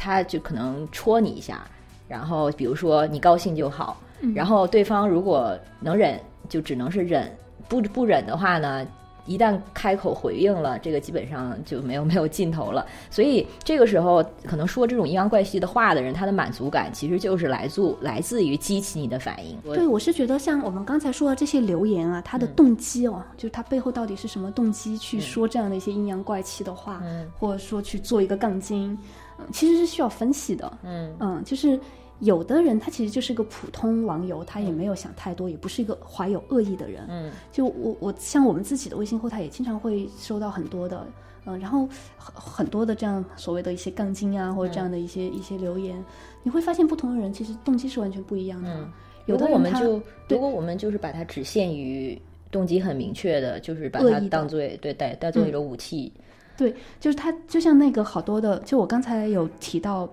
他就可能戳你一下，然后比如说你高兴就好，嗯。然后对方如果能忍，就只能是忍；不不忍的话呢，一旦开口回应了，这个基本上就没有没有尽头了。所以这个时候，可能说这种阴阳怪气的话的人，他的满足感其实就是来自来自于激起你的反应。对，我是觉得像我们刚才说的这些留言啊，他的动机哦，就是他背后到底是什么动机去说这样的一些阴阳怪气的话，或者说去做一个杠精，嗯，其实是需要分析的。嗯嗯，就是有的人他其实就是个普通网友，他也没有想太多，也不是一个怀有恶意的人。嗯就我我像我们自己的微信后台也经常会收到很多的，嗯、然后很很多的这样所谓的一些杠精啊，或者这样的一些、一些留言，你会发现不同的人其实动机是完全不一样的。嗯有的我们就如果我们就是把它只限于动机很明确的，就是把它当做对带当做一种武器。对，就是他，就像那个好多的，就我刚才有提到，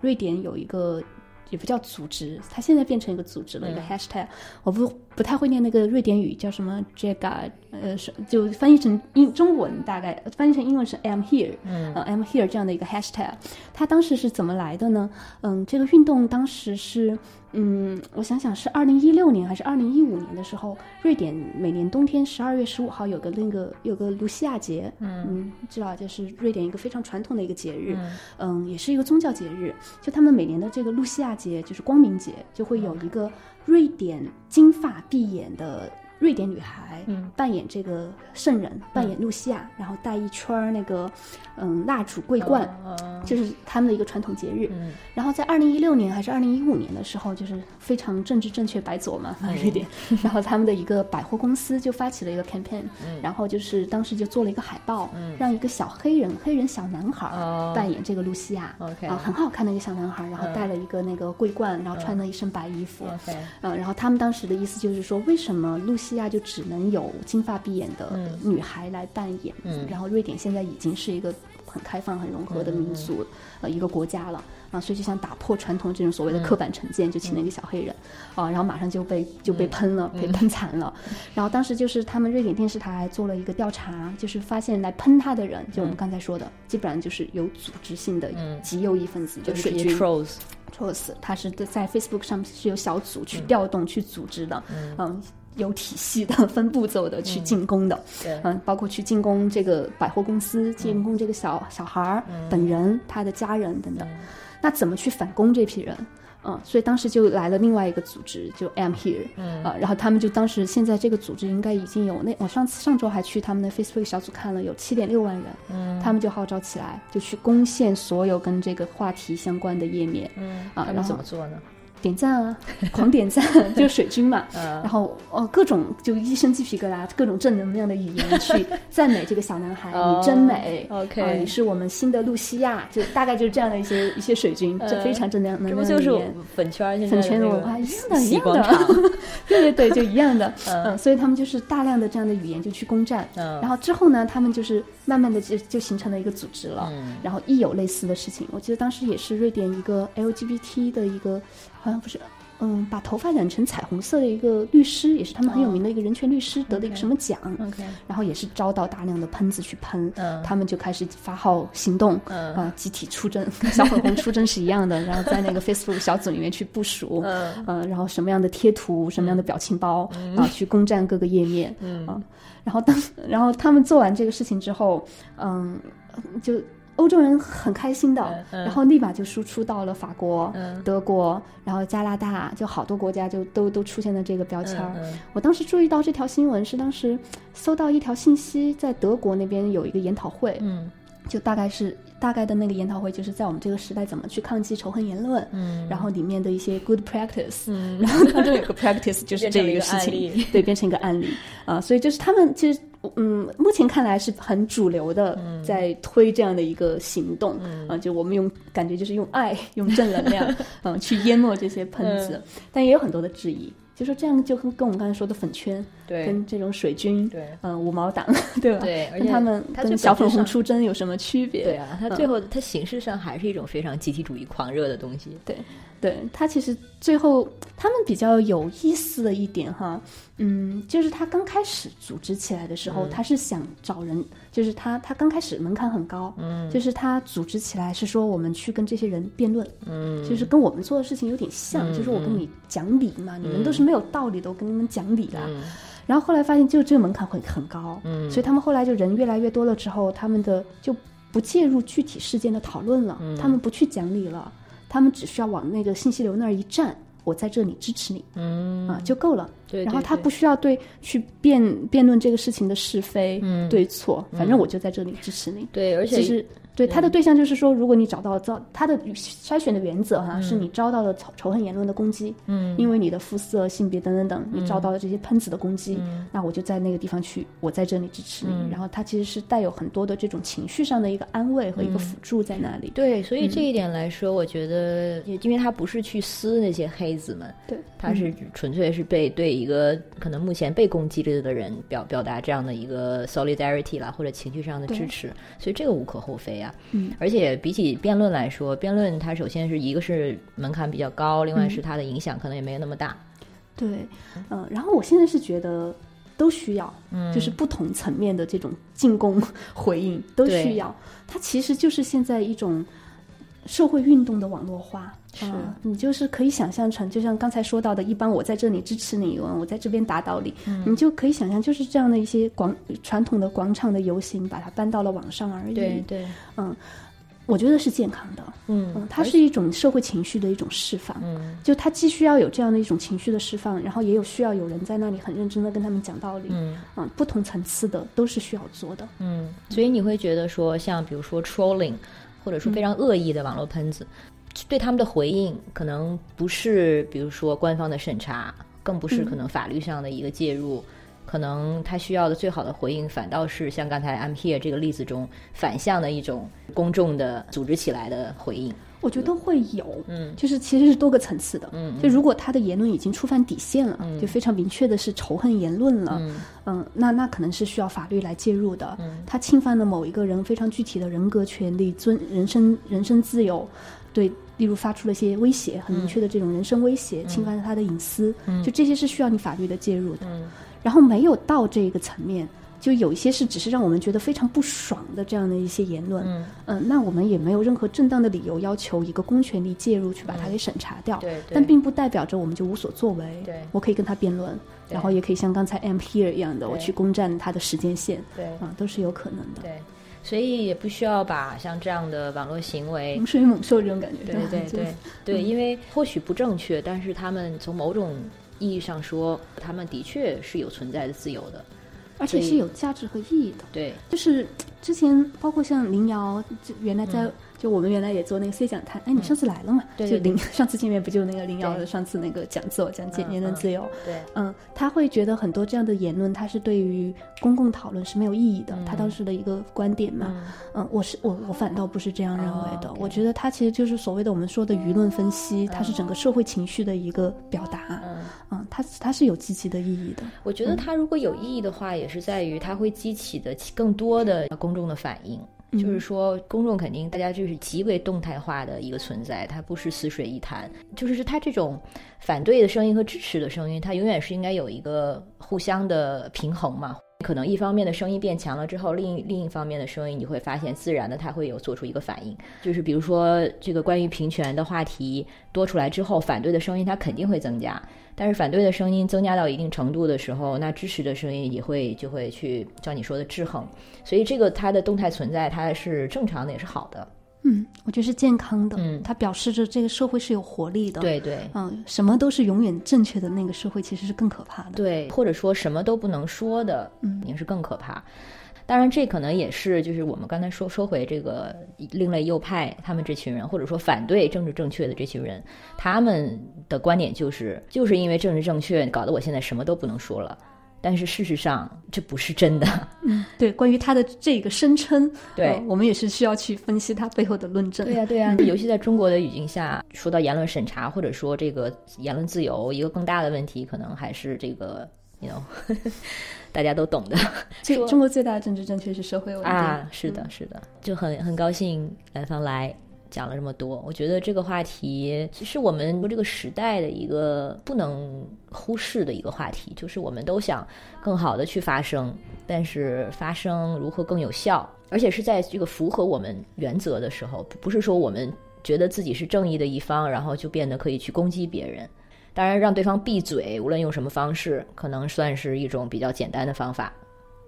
瑞典有一个也不叫组织，它现在变成一个组织了，一个 hashtag，我不不太会念那个瑞典语，叫什么 Jaga，呃，是就翻译成英中文，大概翻译成英文是 I'm here，嗯、呃、，I'm here 这样的一个 hashtag，它当时是怎么来的呢？嗯，这个运动当时是。嗯，我想想是二零一六年还是二零一五年的时候，瑞典每年冬天十二月十五号有个那个有个卢西亚节，嗯，知道就是瑞典一个非常传统的一个节日，嗯也是一个宗教节日。就他们每年的这个露西亚节，就是光明节，就会有一个瑞典金发碧眼的瑞典女孩，嗯。扮演这个圣人，扮演露西亚，然后带一圈儿那个嗯蜡烛桂冠，嗯就是他们的一个传统节日。嗯。然后在二零一六年还是二零一五年的时候，就是非常政治正确白左嘛，嗯。瑞典。然后他们的一个百货公司就发起了一个 campaign，、然后就是当时就做了一个海报，让一个小黑人黑人小男孩哦。扮演这个露西亚。啊，很好看的一个小男孩，然后戴了一个那个桂冠，然后穿了一身白衣服。嗯，然后他们当时的意思就是说，为什么露西亚就只能有金发碧眼的女孩来扮演？嗯然后瑞典现在已经是一个很开放、很融合的民族，呃，一个国家了。啊，所以就想打破传统这种所谓的刻板成见，就请了一个小黑人，啊，然后马上就被就被喷了，被喷惨了。然后当时就是他们瑞典电视台做了一个调查，就是发现来喷他的人，就我们刚才说的，基本上就是有组织性的极右翼分子，就是水军。trolls，Trolls，它是在 Facebook 上是有小组去调动、去组织的，嗯。有体系的、分步骤的去进攻的，对。嗯，包括去进攻这个百货公司，进攻这个小小孩儿本人、他的家人等等。那怎么去反攻这批人？嗯，所以当时就来了另外一个组织，就 I'm Here，嗯。啊，然后他们就当时现在这个组织应该已经有那我上次上周还去他们的 Facebook 小组看了，有七点六万人，嗯，他们就号召起来，就去攻陷所有跟这个话题相关的页面，嗯，啊，然后怎么做呢？点赞啊，狂点赞，就水军嘛。嗯。然后哦，各种就一身鸡皮疙瘩，各种正能量的语言去赞美这个小男孩，哦你真美。OK 啊，你是我们新的露西亚，就大概就是这样的一些 一些水军，这非常正能量这不就是。粉圈现在粉圈的文化一样的，一样的，对对对，就一样的。嗯。嗯，所以他们就是大量的这样的语言就去攻占，嗯。然后之后呢，他们就是慢慢的就就形成了一个组织了。嗯然后一有类似的事情，我记得当时也是瑞典一个 LGBT 的一个，好像不是。嗯，把头发染成彩虹色的一个律师，也是他们很有名的一个人权律师，得了一个什么奖 OK 然后也是遭到大量的喷子去喷，嗯。他们就开始发号行动，嗯。啊、集体出征，跟小粉红出征是一样的，然后在那个 Facebook 小组里面去部署，嗯。呃，然后什么样的贴图，什么样的表情包，啊，去攻占各个页面，嗯。啊，然后当然后他们做完这个事情之后，嗯，就。欧洲人很开心的，然后立马就输出到了法国、嗯。德国，然后加拿大，就好多国家就都都出现了这个标签儿。我当时注意到这条新闻是当时搜到一条信息，在德国那边有一个研讨会，嗯。就大概是大概的那个研讨会，就是在我们这个时代怎么去抗击仇恨言论，嗯。然后里面的一些 good practice，、嗯。然后当中有个 practice 就是这一个事情，对，变成一个案例。啊、所以就是他们其实。嗯，目前看来是很主流的，嗯。在推这样的一个行动，啊、就我们用感觉就是用爱、用正能量，嗯、去淹没这些喷子，嗯。但也有很多的质疑，就说这样就跟跟我们刚才说的粉圈，对跟这种水军，对嗯、五毛党，对吧？对而且跟他们跟小粉红出征有什么区别？对啊，他最后他形式上还是一种非常集体主义狂热的东西。对，对他其实最后他们比较有意思的一点哈，嗯，就是他刚开始组织起来的时候，他是想找人，就是他他刚开始门槛很高，嗯，就是他组织起来是说我们去跟这些人辩论，嗯，就是跟我们做的事情有点像，就是我跟你讲理嘛，你们都是没有道理的，我跟你们讲理啦。然后后来发现就这个门槛会很高，嗯，所以他们后来就人越来越多了之后，他们的就不介入具体事件的讨论了，他们不去讲理了，他们只需要往那个信息流那儿一站，我在这里支持你，嗯啊就够了。对然后他不需要对去辩辩论这个事情的是非、嗯对错，反正我就在这里支持你。对，而。且其实对他的对象就是说，如果你找到遭他的筛选的原则哈，是你遭到了仇仇恨言论的攻击，嗯，因为你的肤色、性别等等等，你遭到了这些喷子的攻击，那我就在那个地方去，我在这里支持你。然后他其实是带有很多的这种情绪上的一个安慰和一个辅助在那里。对，所嗯。以这一点来说，我觉得，因为他不是去撕那些黑子们，对，他是纯粹是被对一个可能目前被攻击着的人表表达这样的一个 solidarity 啦，或者情绪上的支持，所以这个无可厚非啊。嗯，而且比起辩论来说，辩论它首先是一个是门槛比较高，另嗯外是它的影响可能也没有那么大。对，嗯、然后我现在是觉得都需要，嗯，就是不同层面的这种进攻 回应都需要。它其实就是现在一种社会运动的网络化。是啊你就是可以想象成，就像刚才说到的，一般我在这里支持你，我在这边打倒你，嗯你就可以想象，就是这样的一些广传统的广场的游行，把它搬到了网上而已。对，对，我觉得是健康的。嗯嗯，它是一种社会情绪的一种释放。嗯就它既需要有这样的一种情绪的释放，然后也有需要有人在那里很认真的跟他们讲道理，嗯啊，不同层次的都是需要做的。嗯，所以你会觉得说，像比如说 trolling，或者说非常恶意的网络喷子，对他们的回应可能不是比如说官方的审查，更不是可能法律上的一个介入。可能他需要的最好的回应，反倒是像刚才 I'm here 这个例子中反向的一种公众的组织起来的回应。我觉得会有，嗯，就是其实是多个层次的，嗯，就如果他的言论已经触犯底线了，就非常明确的是仇恨言论了，嗯。那那可能是需要法律来介入的，嗯。他侵犯了某一个人非常具体的人格权利、尊人身人身自由，对。例如发出了一些威胁，很明确的这种人身威胁，侵犯了他的隐私，就这些是需要你法律的介入的。嗯。然后没有到这个层面，就有一些是只是让我们觉得非常不爽的这样的一些言论，嗯。那我们也没有任何正当的理由要求一个公权力介入去把它给审查掉，对对。但并不代表着我们就无所作为，对。我可以跟他辩论，然后也可以像刚才 M here 一样的，我去攻占他的时间线，对。啊，都是有可能的，对，所以也不需要把像这样的网络行为洪水猛兽这种感觉，对对对对，因为或许不正确，但是他们从某种意义上说，他们的确是有存在的自由的。而且是有价值和意义的。对，就是之前包括像林瑶，就原来在、就我们原来也做那个 C 讲坛，哎，你上次来了嘛？嗯对对就林 上次见面不就那个林瑶的上次那个讲座讲解嗯言论自由，对，嗯，他会觉得很多这样的言论，他是对于公共讨论是没有意义的，他当时的一个观点嘛。嗯，我是我我反倒不是这样认为的，我觉得他其实就是所谓的我们说的舆论分析，它是整个社会情绪的一个表达。嗯。嗯，它它是有积极的意义的。我觉得它如果有意义的话，也是在于它会激起的更多的公众的反应。就是说，公众肯定大家就是极为动态化的一个存在，它不是死水一潭。就是它这种反对的声音和支持的声音，它永远是应该有一个互相的平衡嘛。可能一方面的声音变强了之后，另一另一方面的声音，你会发现自然的它会有做出一个反应。就是比如说这个关于平权的话题多出来之后，反对的声音它肯定会增加。但是反对的声音增加到一定程度的时候，那支持的声音也会就会去照你说的制衡，所以这个它的动态存在，它是正常的，也是好的。嗯，我觉得是健康的。嗯它表示着这个社会是有活力的。。对对嗯，什么都是永远正确的那个社会，其实是更可怕的。对，或者说什么都不能说的，嗯也是更可怕。当然，这可能也是就是我们刚才说说回这个另类右派他们这群人，或者说反对政治正确的这群人，他们的观点就是就是因为政治正确，搞得我现在什么都不能说了。但是事实上，这不是真的。嗯对，关于他的这个声称，对呃我们也是需要去分析他背后的论证。对呀、对呀、尤其在中国的语境下，说到言论审查或者说这个言论自由，一个更大的问题，可能还是这个，you know，大家都懂的说最中国最大的政治正确是社会稳定。啊。是的，是的，就很很高兴兰芳来讲了这么多。我觉得这个话题其实我们这个时代的一个不能忽视的一个话题，就是我们都想更好的去发声，但是发声如何更有效，而且是在这个符合我们原则的时候，不是说我们觉得自己是正义的一方，然后就变得可以去攻击别人。当然，让对方闭嘴，无论用什么方式，可能算是一种比较简单的方法。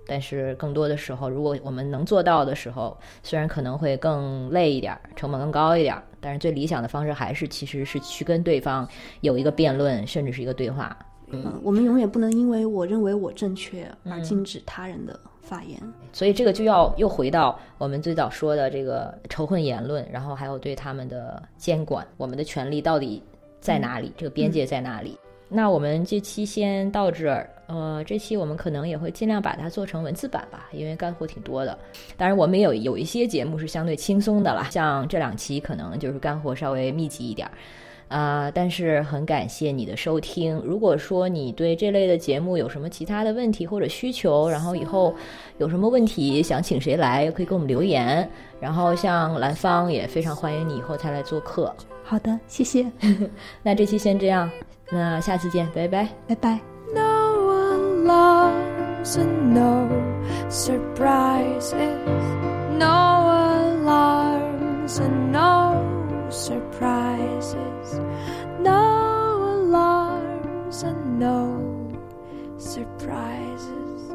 但是更多的时候，如果我们能做到的时候，虽然可能会更累一点儿，成本更高一点儿，但是最理想的方式还是其实是去跟对方有一个辩论，甚至是一个对话。嗯，我们永远不能因为我认为我正确而禁止他人的发言。所以这个就要又回到我们最早说的这个仇恨言论，然后还有对他们的监管，我们的权利到底在哪里？这个边界在哪里？那我们这期先到这儿。呃，这期我们可能也会尽量把它做成文字版吧，因为干货挺多的。当然，我们有有一些节目是相对轻松的啦，像这两期可能就是干货稍微密集一点儿。啊、但是很感谢你的收听。如果说你对这类的节目有什么其他的问题或者需求，然后以后有什么问题想请谁来，可以给我们留言。然后像兰芳也非常欢迎你以后再来做客。好的，谢谢，那这期先这样，那下次见，拜拜。拜拜。 No alarms and no surprises. No alarms and no surprises. No alarms and no surprises.